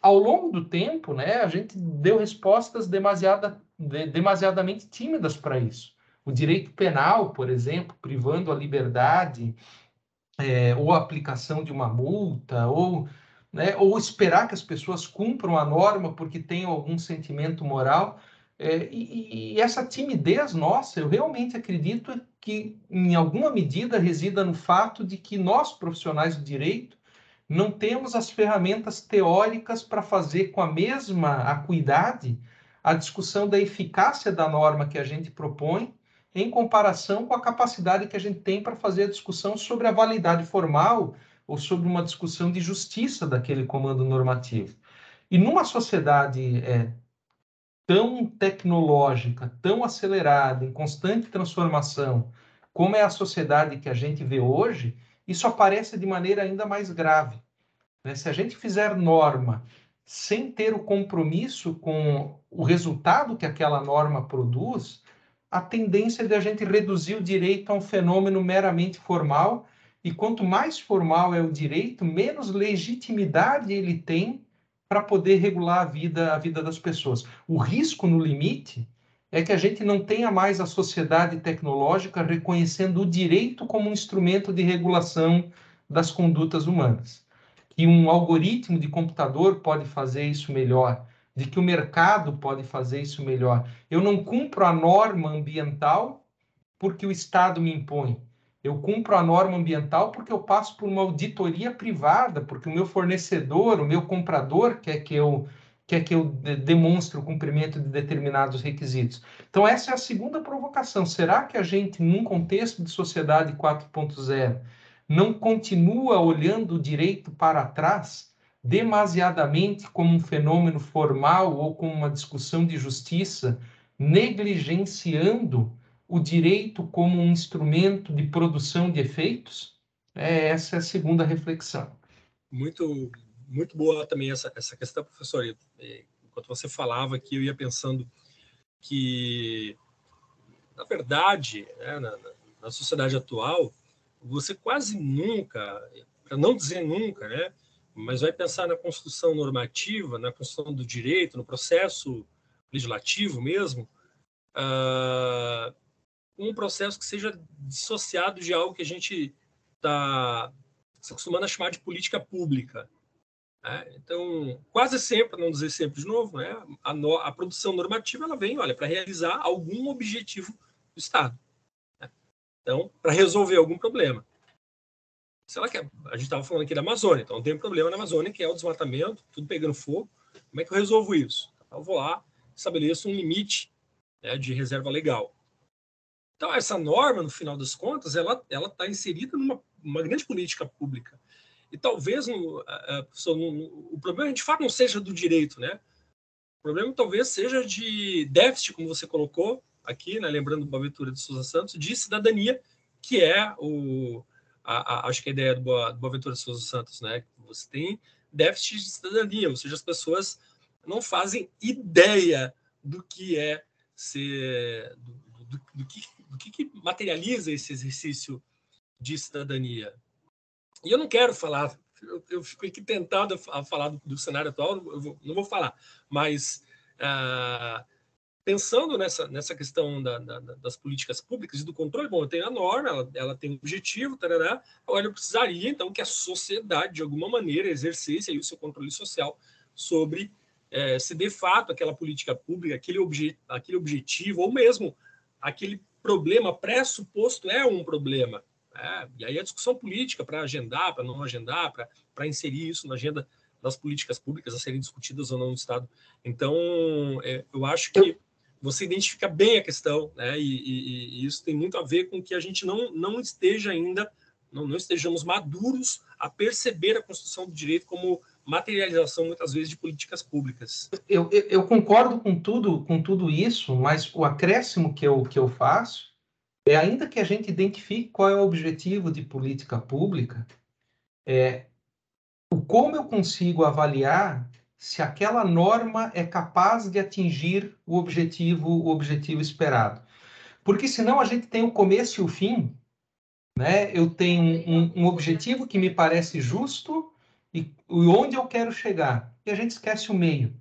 ao longo do tempo, né, a gente deu respostas demasiada, de, demasiadamente tímidas para isso. O direito penal, por exemplo, privando a liberdade, é, ou a aplicação de uma multa, ou, né, ou esperar que as pessoas cumpram a norma porque tenham algum sentimento moral. É, e, e, essa timidez nossa, eu realmente acredito que, em alguma medida, resida no fato de que nós, profissionais do direito, não temos as ferramentas teóricas para fazer com a mesma acuidade a discussão da eficácia da norma que a gente propõe em comparação com a capacidade que a gente tem para fazer a discussão sobre a validade formal ou sobre uma discussão de justiça daquele comando normativo. E numa sociedade é, tão tecnológica, tão acelerada, em constante transformação, como é a sociedade que a gente vê hoje, isso aparece de maneira ainda mais grave. Né? Se a gente fizer norma sem ter o compromisso com o resultado que aquela norma produz, a tendência é de a gente reduzir o direito a um fenômeno meramente formal, e quanto mais formal é o direito, menos legitimidade ele tem para poder regular a vida, a vida das pessoas. O risco no limite é que a gente não tenha mais a sociedade tecnológica reconhecendo o direito como um instrumento de regulação das condutas humanas. Que um algoritmo de computador pode fazer isso melhor, de que o mercado pode fazer isso melhor. Eu não cumpro a norma ambiental porque o Estado me impõe. Eu cumpro a norma ambiental porque eu passo por uma auditoria privada, porque o meu fornecedor, o meu comprador quer que eu quer que eu demonstre o cumprimento de determinados requisitos. Então essa é a segunda provocação. Será que a gente num contexto de sociedade 4.0 não continua olhando o direito para trás demasiadamente como um fenômeno formal ou como uma discussão de justiça, negligenciando o direito como um instrumento de produção de efeitos? É, essa é a segunda reflexão. Muito, muito boa também essa, essa questão, professor. Enquanto você falava aqui, eu ia pensando que, na verdade, né, na, na sociedade atual, você quase nunca, para não dizer nunca, né, mas vai pensar na construção normativa, na construção do direito, no processo legislativo mesmo, uh, um processo que seja dissociado de algo que a gente está se acostumando a chamar de política pública. Né? Então, quase sempre, não dizer sempre de novo, né? a, no, a produção normativa ela vem, olha, para realizar algum objetivo do Estado. Né? Então, para resolver algum problema. Sei lá que a gente estava falando aqui da Amazônia, então tem um problema na Amazônia que é o desmatamento, tudo pegando fogo. Como é que eu resolvo isso? Então, eu vou lá, estabeleço um limite né, de reserva legal. Então, essa norma, no final das contas, ela está inserida numa uma grande política pública. E talvez no, no, no, o problema, de fato, não seja do direito, né? O problema talvez seja de déficit, como você colocou aqui, né, lembrando do Boaventura de Souza Santos, de cidadania, que é o, a, a, acho que a ideia do Boaventura de Souza Santos, né? Você tem déficit de cidadania, ou seja, as pessoas não fazem ideia do que é ser, do, do, do que o que, que materializa esse exercício de cidadania? E eu não quero falar, eu, eu fico aqui tentado a falar do, do cenário atual, eu vou, não vou falar, mas ah, pensando nessa, nessa questão da, da, das políticas públicas e do controle, bom, tem a norma, ela, ela tem um objetivo, tarará, agora eu precisaria, então, que a sociedade, de alguma maneira, exercesse aí o seu controle social sobre é, se de fato aquela política pública, aquele, obje, aquele objetivo, ou mesmo aquele problema pressuposto é um problema. É, e aí a discussão política para agendar, para não agendar, para inserir isso na agenda das políticas públicas a serem discutidas ou não no Estado. Então, é, eu acho que você identifica bem a questão, né? E, e, e, isso tem muito a ver com que a gente não, não esteja ainda, não, não estejamos maduros a perceber a construção do direito como materialização muitas vezes de políticas públicas. Eu, eu, eu, concordo com tudo, com tudo isso, mas o acréscimo que eu, que eu faço é ainda que a gente identifique qual é o objetivo de política pública, é o como eu consigo avaliar se aquela norma é capaz de atingir o objetivo, o objetivo esperado. Porque senão a gente tem o começo e o fim, né? Eu tenho um, um objetivo que me parece justo, e, onde eu quero chegar. E a gente esquece o meio.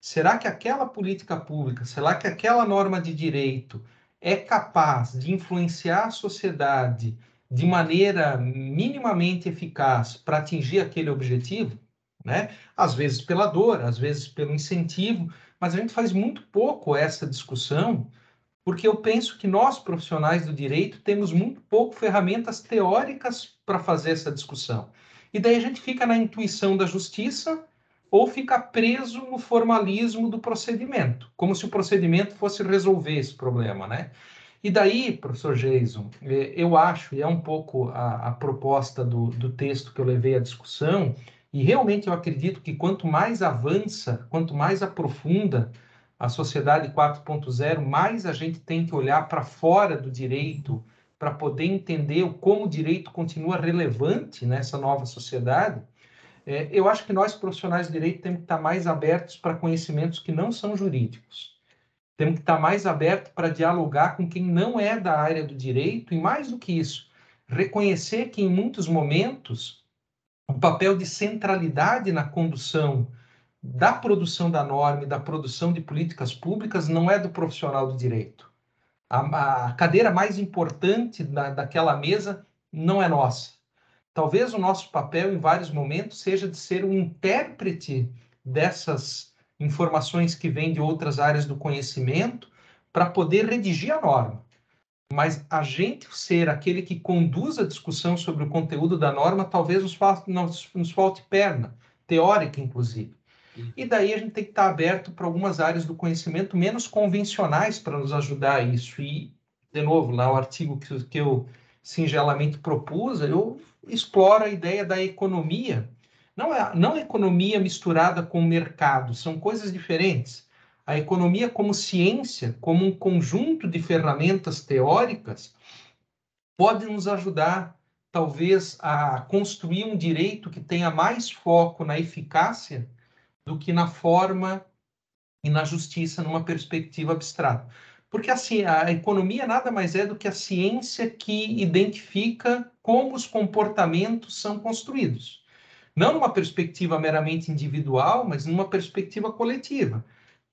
Será que aquela política pública, será que aquela norma de direito é capaz de influenciar a sociedade de maneira minimamente eficaz para atingir aquele objetivo? Né? Às vezes pela dor, às vezes pelo incentivo, mas a gente faz muito pouco essa discussão, porque eu penso que nós, profissionais do direito, temos muito pouco ferramentas teóricas para fazer essa discussão. E daí a gente fica na intuição da justiça ou fica preso no formalismo do procedimento, como se o procedimento fosse resolver esse problema, né? E daí, professor Jason, é, eu acho, e é um pouco a, a proposta do, do texto que eu levei à discussão, e realmente eu acredito que quanto mais avança, quanto mais aprofunda a sociedade 4.0, mais a gente tem que olhar para fora do direito para poder entender como o direito continua relevante nessa nova sociedade. É, eu acho que nós, profissionais de direito, temos que estar mais abertos para conhecimentos que não são jurídicos. Temos que estar mais abertos para dialogar com quem não é da área do direito e, mais do que isso, reconhecer que, em muitos momentos, o papel de centralidade na condução da produção da norma e da produção de políticas públicas não é do profissional do direito. A, a cadeira mais importante da, daquela mesa não é nossa. Talvez o nosso papel, em vários momentos, seja de ser um intérprete dessas informações que vêm de outras áreas do conhecimento para poder redigir a norma. Mas a gente ser aquele que conduz a discussão sobre o conteúdo da norma, talvez nos falte, nos, nos falte perna, teórica, inclusive. E daí a gente tem que estar aberto para algumas áreas do conhecimento menos convencionais para nos ajudar a isso. E, de novo, lá o artigo que, que eu singelamente propus, eu exploro a ideia da economia. Não é, não é economia misturada com mercado, são coisas diferentes. A economia como ciência, como um conjunto de ferramentas teóricas, pode nos ajudar, talvez, a construir um direito que tenha mais foco na eficácia do que na forma e na justiça numa perspectiva abstrata. Porque assim, a economia nada mais é do que a ciência que identifica como os comportamentos são construídos. Não numa perspectiva meramente individual, mas numa perspectiva coletiva.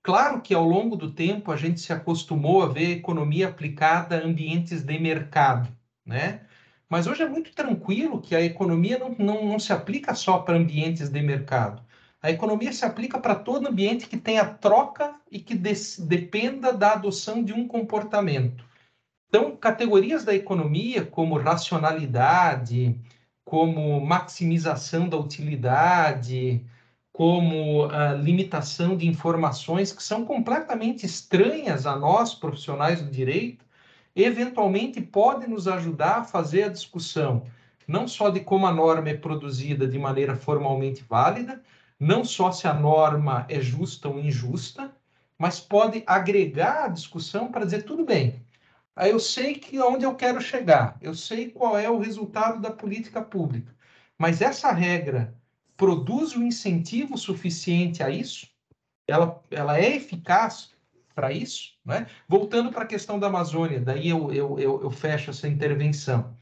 Claro que ao longo do tempo a gente se acostumou a ver economia aplicada a ambientes de mercado, né? Mas hoje é muito tranquilo que a economia não, não, não se aplica só para ambientes de mercado. A economia se aplica para todo ambiente que tenha troca e que dependa da adoção de um comportamento. Então, categorias da economia, como racionalidade, como maximização da utilidade, como uh, limitação de informações, que são completamente estranhas a nós, profissionais do direito, eventualmente podem nos ajudar a fazer a discussão não só de como a norma é produzida de maneira formalmente válida, não só se a norma é justa ou injusta, mas pode agregar a discussão para dizer tudo bem. Eu sei que onde eu quero chegar, eu sei qual é o resultado da política pública, mas essa regra produz o um incentivo suficiente a isso? Ela, ela é eficaz para isso? Né? Voltando para a questão da Amazônia, daí eu, eu, eu, eu fecho essa intervenção.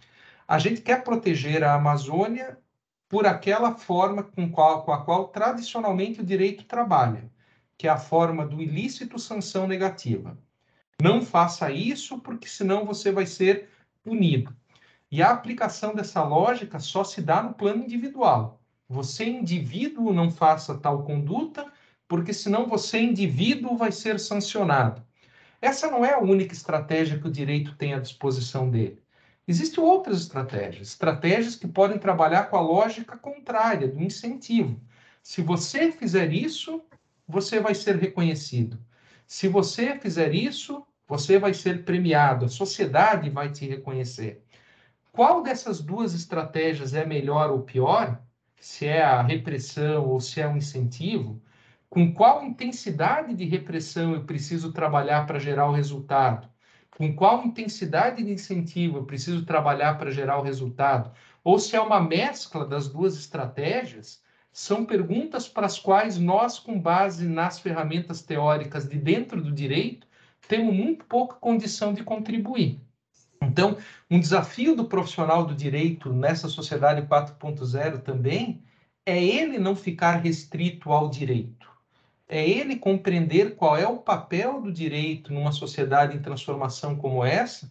A gente quer proteger a Amazônia por aquela forma com, qual, com a qual tradicionalmente o direito trabalha, que é a forma do ilícito sanção negativa. Não faça isso, porque senão você vai ser punido. E a aplicação dessa lógica só se dá no plano individual. Você, indivíduo, não faça tal conduta, porque senão você, indivíduo, vai ser sancionado. Essa não é a única estratégia que o direito tem à disposição dele. Existem outras estratégias, estratégias que podem trabalhar com a lógica contrária, do incentivo. Se você fizer isso, você vai ser reconhecido. Se você fizer isso, você vai ser premiado, a sociedade vai te reconhecer. Qual dessas duas estratégias é melhor ou pior? Se é a repressão ou se é um incentivo? Com qual intensidade de repressão eu preciso trabalhar para gerar o resultado? Com qual intensidade de incentivo eu preciso trabalhar para gerar o resultado, ou se é uma mescla das duas estratégias, são perguntas para as quais nós, com base nas ferramentas teóricas de dentro do direito, temos muito pouca condição de contribuir. Então, um desafio do profissional do direito nessa sociedade 4.0 também é ele não ficar restrito ao direito é ele compreender qual é o papel do direito numa sociedade em transformação como essa,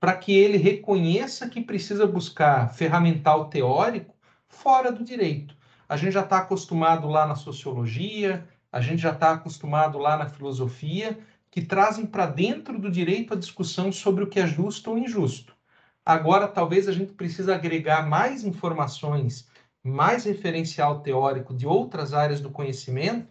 para que ele reconheça que precisa buscar ferramental teórico fora do direito. A gente já está acostumado lá na sociologia, a gente já está acostumado lá na filosofia, que trazem para dentro do direito a discussão sobre o que é justo ou injusto. Agora, talvez a gente precise agregar mais informações, mais referencial teórico de outras áreas do conhecimento,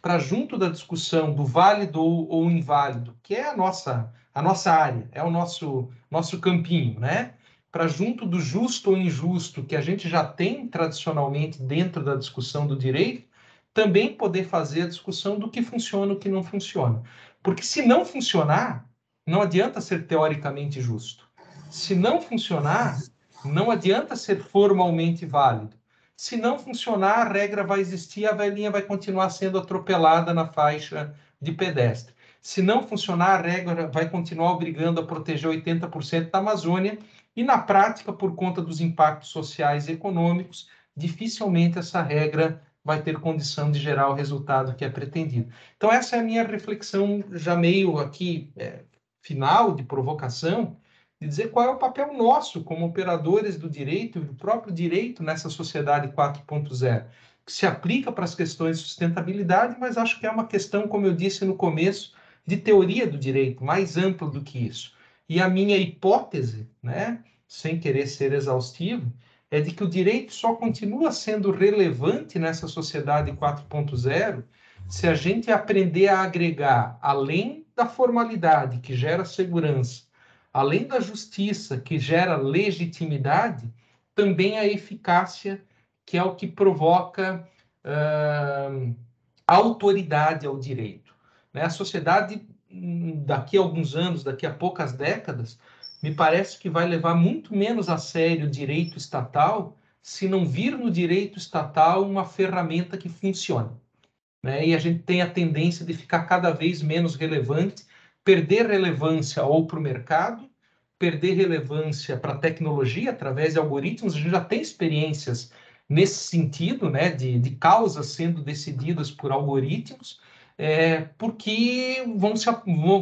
para junto da discussão do válido ou, inválido, que é a nossa a nossa área, é o nosso nosso campinho, né? Para junto do justo ou injusto que a gente já tem tradicionalmente dentro da discussão do direito, também poder fazer a discussão do que funciona e o que não funciona. Porque se não funcionar, não adianta ser teoricamente justo. Se não funcionar, não adianta ser formalmente válido. Se não funcionar, a regra vai existir, a velhinha vai continuar sendo atropelada na faixa de pedestre. Se não funcionar, a regra vai continuar obrigando a proteger 80% da Amazônia e, na prática, por conta dos impactos sociais e econômicos, dificilmente essa regra vai ter condição de gerar o resultado que é pretendido. Então, essa é a minha reflexão, já meio aqui é, final, de provocação, de dizer qual é o papel nosso como operadores do direito e do próprio direito nessa sociedade 4.0, que se aplica para as questões de sustentabilidade, mas acho que é uma questão, como eu disse no começo, de teoria do direito, mais ampla do que isso. E a minha hipótese, né, sem querer ser exaustivo, é de que o direito só continua sendo relevante nessa sociedade 4.0 se a gente aprender a agregar, além da formalidade que gera segurança, além da justiça que gera legitimidade, também a eficácia, que é o que provoca uh, autoridade ao direito. Né? A sociedade, hum, daqui a alguns anos, daqui a poucas décadas, me parece que vai levar muito menos a sério o direito estatal se não vir no direito estatal uma ferramenta que funcione. Né? E a gente tem a tendência de ficar cada vez menos relevante, perder relevância ou para o mercado, perder relevância para a tecnologia através de algoritmos. A gente já tem experiências nesse sentido, né, de, de causas sendo decididas por algoritmos, é, porque vão, se,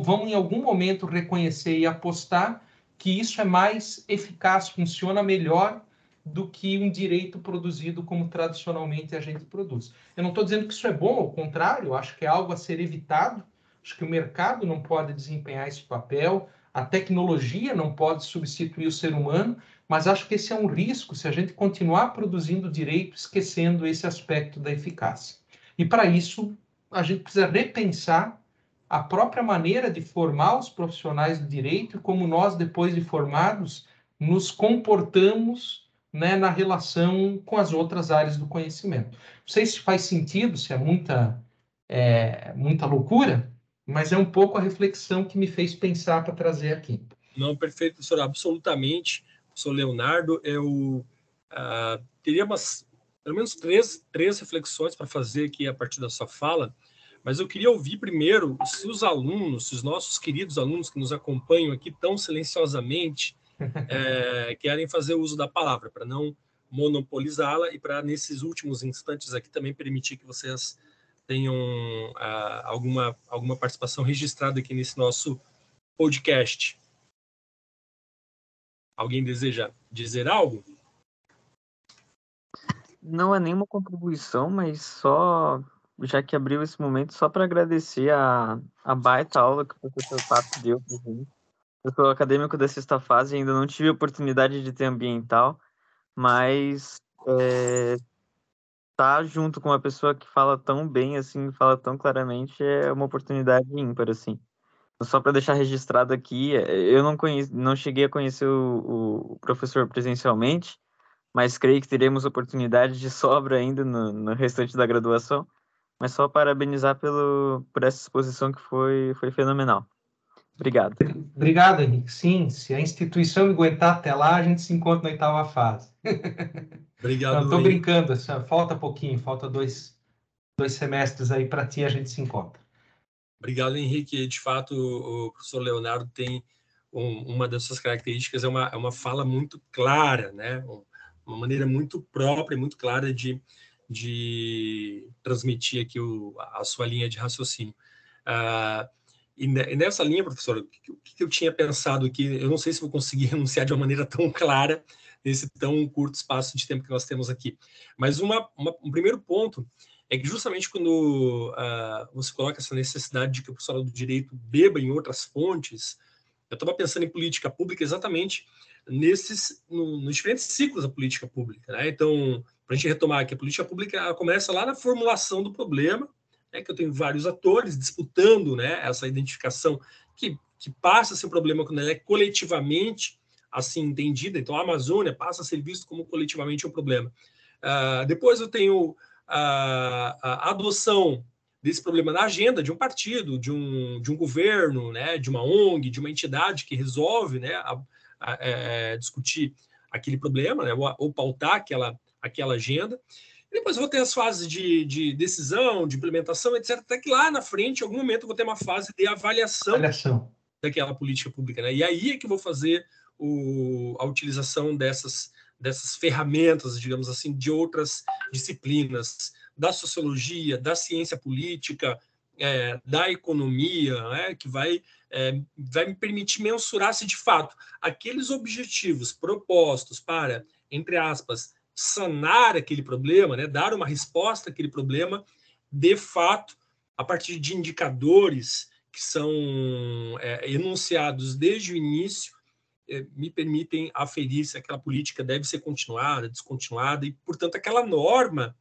vão em algum momento reconhecer e apostar que isso é mais eficaz, funciona melhor do que um direito produzido como tradicionalmente a gente produz. Eu não estou dizendo que isso é bom, ao contrário, acho que é algo a ser evitado, acho que o mercado não pode desempenhar esse papel, a tecnologia não pode substituir o ser humano, mas acho que esse é um risco se a gente continuar produzindo direito esquecendo esse aspecto da eficácia. E para isso, a gente precisa repensar a própria maneira de formar os profissionais do direito e como nós, depois de formados, nos comportamos né, na relação com as outras áreas do conhecimento. Não sei se faz sentido, se é muita, é, muita loucura, mas é um pouco a reflexão que me fez pensar para trazer aqui. Não, perfeito, professor, absolutamente. Sou Leonardo, eu uh, teria umas, pelo menos três, três reflexões para fazer aqui a partir da sua fala. Mas eu queria ouvir primeiro se os alunos, se os nossos queridos alunos que nos acompanham aqui tão silenciosamente é, querem fazer uso da palavra, para não monopolizá-la e para, nesses últimos instantes aqui, também permitir que vocês tenham uh, alguma, alguma participação registrada aqui nesse nosso podcast. Alguém deseja dizer algo? Não é nenhuma contribuição, mas só já que abriu esse momento, só para agradecer a, a baita aula que o professor Pato deu para gente. Eu sou acadêmico da sexta fase ainda não tive oportunidade de ter ambiental, mas é, estar junto com uma pessoa que fala tão bem, assim, fala tão claramente, é uma oportunidade ímpar, assim. Só para deixar registrado aqui, eu não, conheci, não cheguei a conhecer o, o professor presencialmente, mas creio que teremos oportunidade de sobra ainda no, no restante da graduação. Mas só parabenizar pelo, por essa exposição que foi, foi fenomenal. Obrigado. Obrigado, Henrique. Sim, se a instituição me aguentar até lá, a gente se encontra na oitava fase. Obrigado. Estou brincando, falta pouquinho, falta dois, dois semestres aí para ti, a gente se encontra. Obrigado, Henrique. De fato, o professor Leonardo tem um, uma dessas características, é uma, é uma fala muito clara, né? uma maneira muito própria, muito clara de, de transmitir aqui o, a sua linha de raciocínio. Uh, e, nessa linha, professor, o que, eu tinha pensado aqui, eu não sei se vou conseguir anunciar de uma maneira tão clara nesse tão curto espaço de tempo que nós temos aqui, mas uma, uma, um primeiro ponto é que justamente quando uh, você coloca essa necessidade de que o profissional do direito beba em outras fontes, eu estava pensando em política pública exatamente nesses, no, nos diferentes ciclos da política pública. Né? Então, para a gente retomar aqui, a política pública começa lá na formulação do problema, né, que eu tenho vários atores disputando né, essa identificação que, que passa a ser um problema quando ela é coletivamente assim entendida. Então, a Amazônia passa a ser vista como coletivamente um problema. Uh, depois eu tenho a, a adoção desse problema na agenda de um partido, de um, de um governo, né, de uma ONG, de uma entidade que resolve né, a, a, a, é, discutir aquele problema, né, ou, ou, pautar aquela, aquela agenda. E depois eu vou ter as fases de, de, decisão, de implementação, etc. Até que lá na frente, em algum momento, eu vou ter uma fase de avaliação, avaliação. daquela política pública. Né? E aí é que eu vou fazer o, a utilização dessas, dessas ferramentas, digamos assim, de outras disciplinas, da sociologia, da ciência política, é, da economia, né, que vai, é, vai me permitir mensurar se de fato aqueles objetivos propostos para, entre aspas, sanar aquele problema, né, dar uma resposta àquele problema, de fato, a partir de indicadores que são é, enunciados desde o início, é, me permitem aferir se aquela política deve ser continuada, descontinuada, e, portanto, aquela norma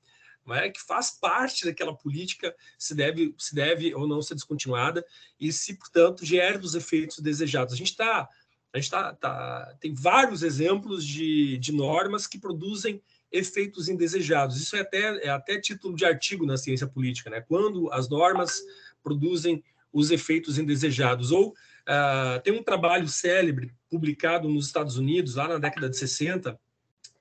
é, que faz parte daquela política se deve, se deve ou não ser descontinuada e se, portanto, gera os efeitos desejados. A gente está a gente tá, tá, tem vários exemplos de, de normas que produzem efeitos indesejados. Isso é até, é até título de artigo na ciência política, né? quando as normas produzem os efeitos indesejados. Ou uh, tem um trabalho célebre publicado nos Estados Unidos, lá na década de 60,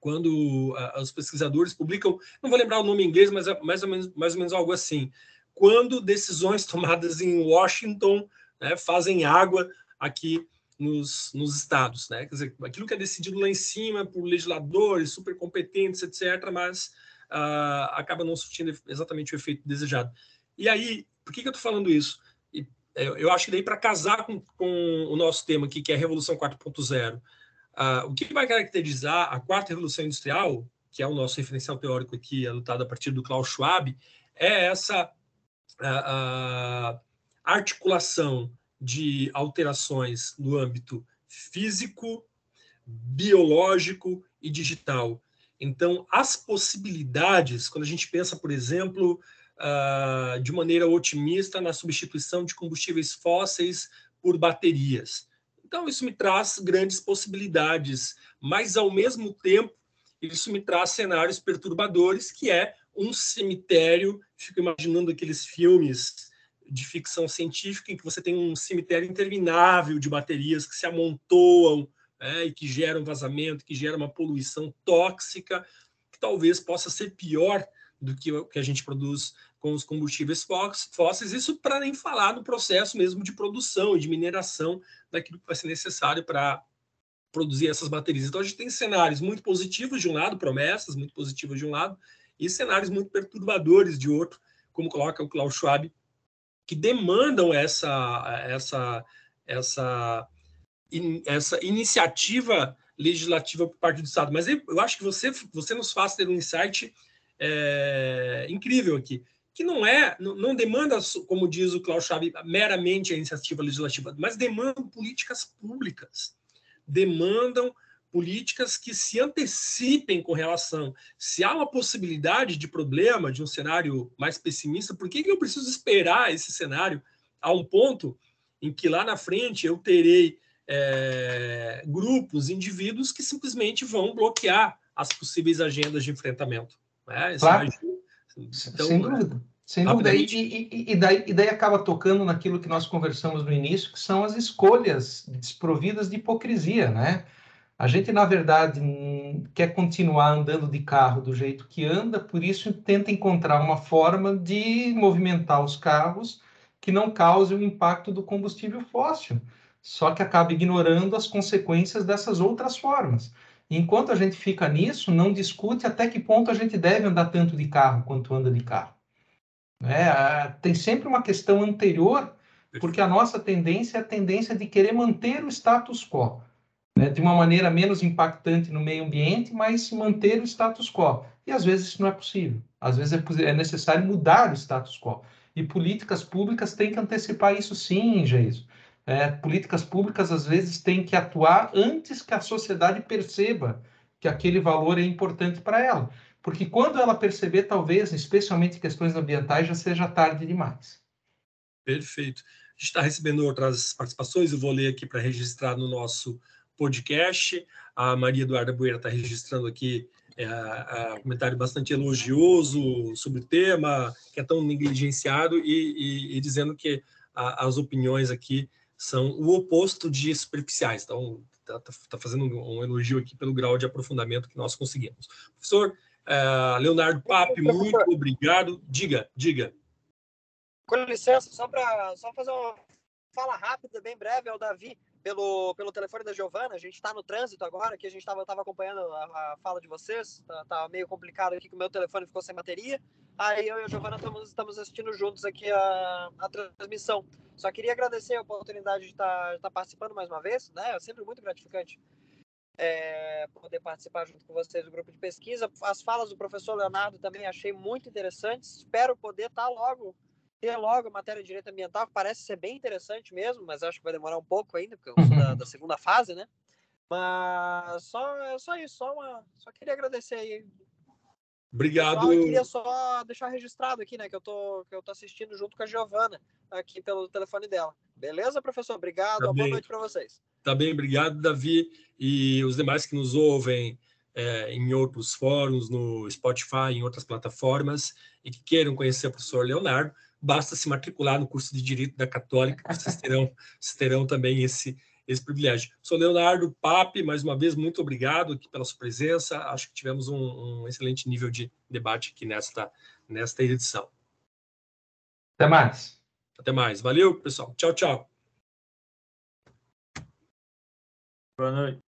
quando uh, os pesquisadores publicam, não vou lembrar o nome em inglês, mas é mais ou menos, mais ou menos algo assim, quando decisões tomadas em Washington né, fazem água aqui nos, nos estados, né? Quer dizer, aquilo que é decidido lá em cima por legisladores super competentes, etc., mas uh, acaba não surtindo exatamente o efeito desejado. E aí, por que, que eu estou falando isso? E, eu, eu acho que daí para casar com, com o nosso tema aqui, que é a Revolução 4.0, Uh, o que vai caracterizar a quarta revolução industrial, que é o nosso referencial teórico aqui, adotado a partir do Klaus Schwab, é essa uh, articulação de alterações no âmbito físico, biológico e digital. Então, as possibilidades, quando a gente pensa, por exemplo, de maneira otimista na substituição de combustíveis fósseis por baterias, então, isso me traz grandes possibilidades, mas, ao mesmo tempo, isso me traz cenários perturbadores, que é um cemitério. Fico imaginando aqueles filmes de ficção científica em que você tem um cemitério interminável de baterias que se amontoam né, e que geram vazamento, que geram uma poluição tóxica, que talvez possa ser pior do que o que a gente produz com os combustíveis fósseis, isso para nem falar no processo mesmo de produção e de mineração daquilo que vai ser necessário para produzir essas baterias. Então a gente tem cenários muito positivos de um lado, promessas muito positivas de um lado, e cenários muito perturbadores de outro, como coloca o Klaus Schwab, que demandam essa essa essa essa iniciativa legislativa por parte do Estado. Mas eu acho que você você nos faz ter um insight é, incrível aqui que não é, não demanda, como diz o Klaus Schwab, meramente a iniciativa legislativa, mas demandam políticas públicas, demandam políticas que se antecipem com relação. Se há uma possibilidade de problema, de um cenário mais pessimista, por que, que eu preciso esperar esse cenário a um ponto em que lá na frente eu terei é, grupos, indivíduos que simplesmente vão bloquear as possíveis agendas de enfrentamento? Né? Claro. Então, Sem dúvida. Sem dúvida. E, e, e, daí, e daí acaba tocando naquilo que nós conversamos no início, que são as escolhas desprovidas de hipocrisia, né? A gente, na verdade, quer continuar andando de carro do jeito que anda, por isso tenta encontrar uma forma de movimentar os carros que não cause o impacto do combustível fóssil, só que acaba ignorando as consequências dessas outras formas. Enquanto a gente fica nisso, não discute até que ponto a gente deve andar tanto de carro quanto anda de carro. É, tem sempre uma questão anterior, porque a nossa tendência é a tendência de querer manter o status quo, né? de uma maneira menos impactante no meio ambiente, mas manter o status quo. E às vezes isso não é possível. Às vezes é, é necessário mudar o status quo. E políticas públicas têm que antecipar isso sim, Geiso. É, políticas públicas às vezes têm que atuar antes que a sociedade perceba que aquele valor é importante para ela. Porque quando ela perceber, talvez, especialmente questões ambientais, já seja tarde demais. Perfeito. A gente está recebendo outras participações, eu vou ler aqui para registrar no nosso podcast. A Maria Eduarda Bueira está registrando aqui é, um comentário bastante elogioso sobre o tema, que é tão negligenciado, e, e, e dizendo que a, as opiniões aqui são o oposto de superficiais. Então, está tá, tá fazendo um, elogio aqui pelo grau de aprofundamento que nós conseguimos. Professor uh, Leonardo Pape, muito obrigado. Diga, diga. Com licença, só para só fazer uma fala rápida, bem breve, é o Davi, pelo, pelo telefone da Giovana. A gente está no trânsito agora, que a gente estava acompanhando a, a, fala de vocês. Tá, tá, meio complicado aqui que o meu telefone ficou sem bateria. Aí eu e a Giovana estamos, estamos assistindo juntos aqui a, a transmissão. Só queria agradecer a oportunidade de estar, de estar participando mais uma vez, né? É sempre muito gratificante é, poder participar junto com vocês do grupo de pesquisa. As falas do professor Leonardo também achei muito interessantes. Espero poder estar logo, ter logo a matéria de direito ambiental, que parece ser bem interessante mesmo, mas acho que vai demorar um pouco ainda, porque eu sou da, da segunda fase, né? Mas só, só isso, só, uma, só queria agradecer aí. Obrigado. Pessoal, eu queria só deixar registrado aqui, né, que eu tô, que eu tô assistindo junto com a Giovana aqui pelo telefone dela. Beleza, professor? Obrigado. Tá boa noite para vocês. Tá bem, obrigado, Davi. E os demais que nos ouvem é, em outros fóruns, no Spotify, em outras plataformas, e que queiram conhecer o professor Leonardo, basta se matricular no curso de Direito da Católica, vocês terão, vocês terão também esse, esse privilégio. Sou Leonardo Pape, mais uma vez, muito obrigado aqui pela sua presença. Acho que tivemos um, um excelente nível de debate aqui nesta, nesta edição. Até mais. Até mais. Valeu, pessoal. Tchau, tchau. Boa noite.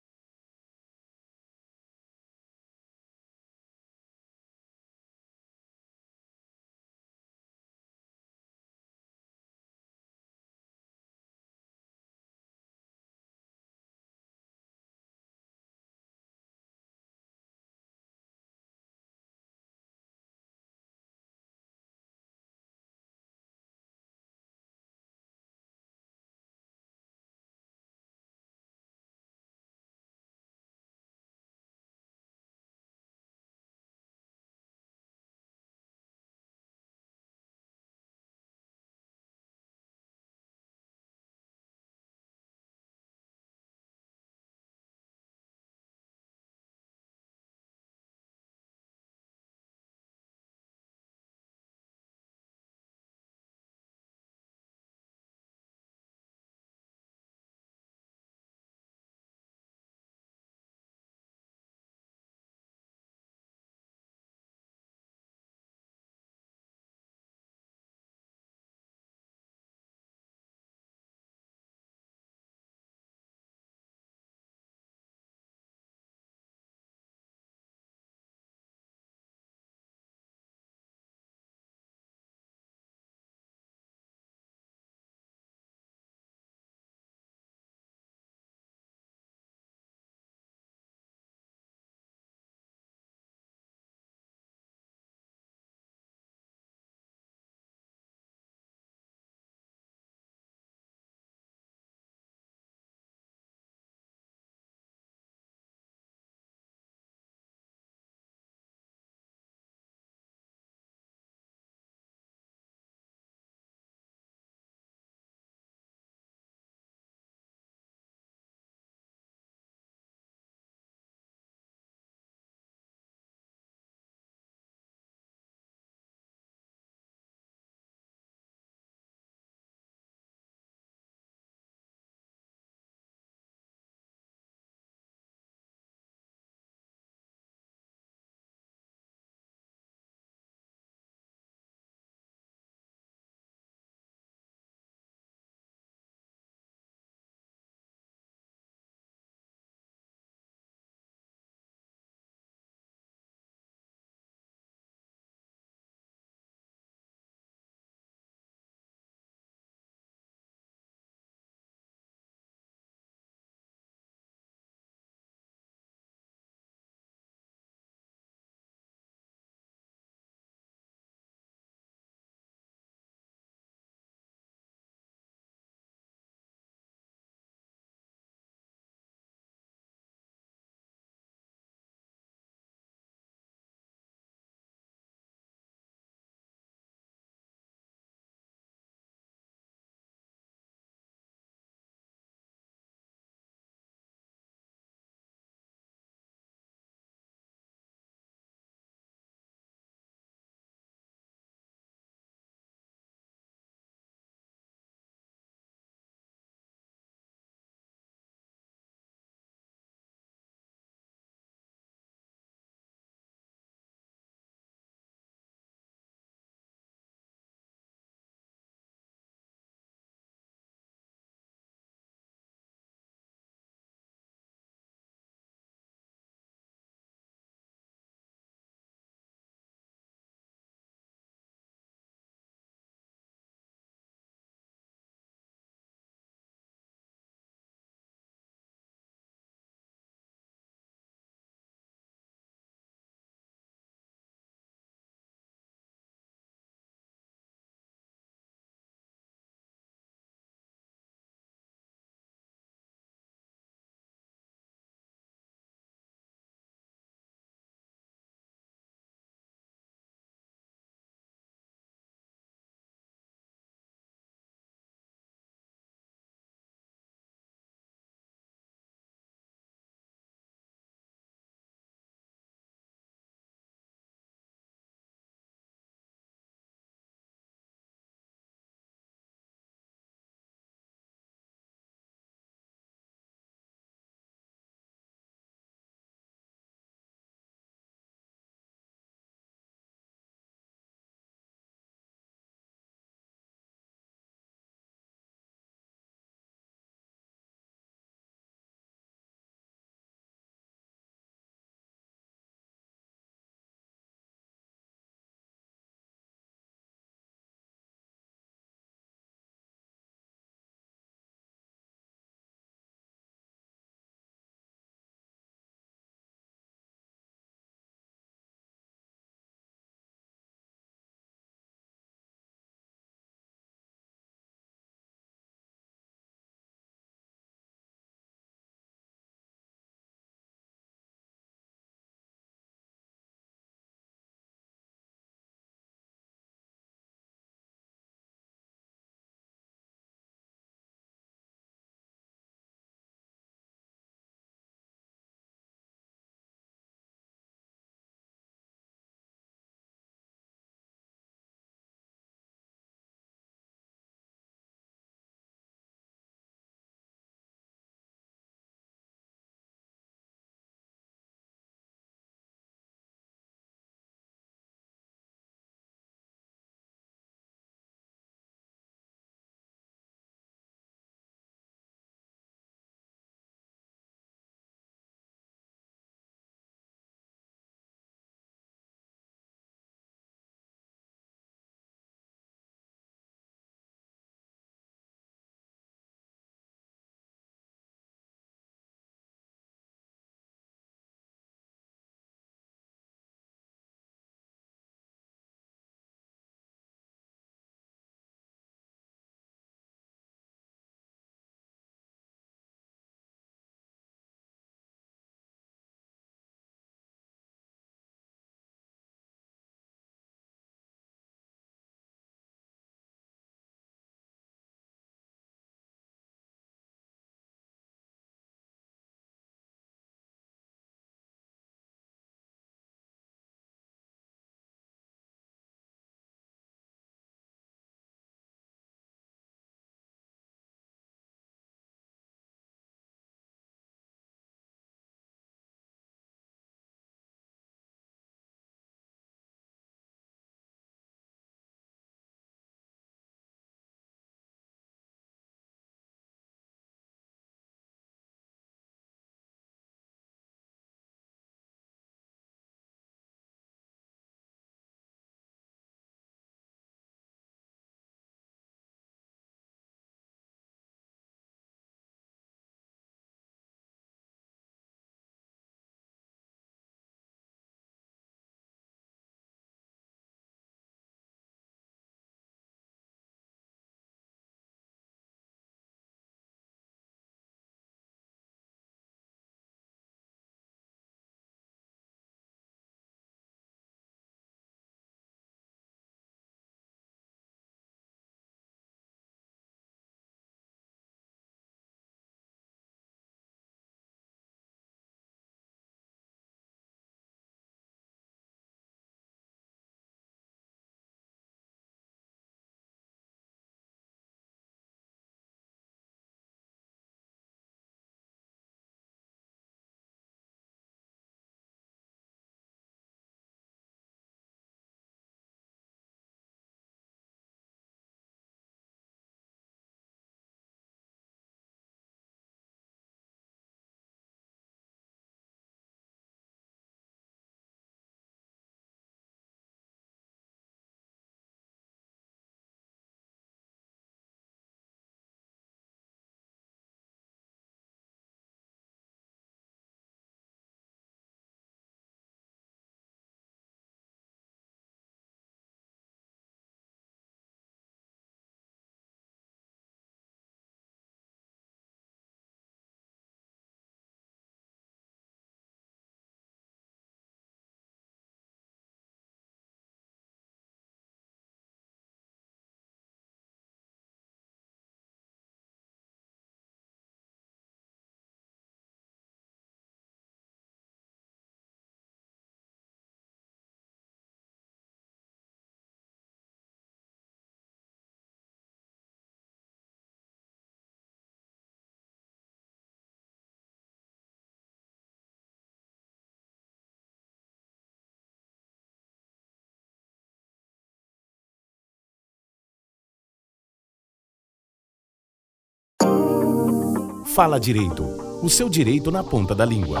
Fala Direito, o seu direito na ponta da língua.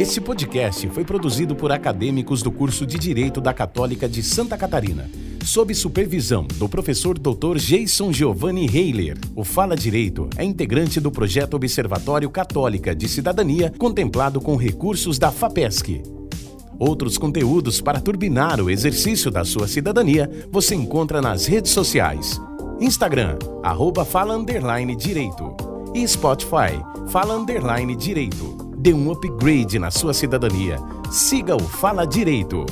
Este podcast foi produzido por acadêmicos do curso de Direito da Católica de Santa Catarina, sob supervisão do professor Dr. Jason Giovanni Heiler. O Fala Direito é integrante do projeto Observatório Católica de Cidadania, contemplado com recursos da FAPESC. Outros conteúdos para turbinar o exercício da sua cidadania você encontra nas redes sociais. Instagram, arroba Fala Direito. E Spotify, Fala Underline Direito. Dê um upgrade na sua cidadania. Siga o Fala Direito.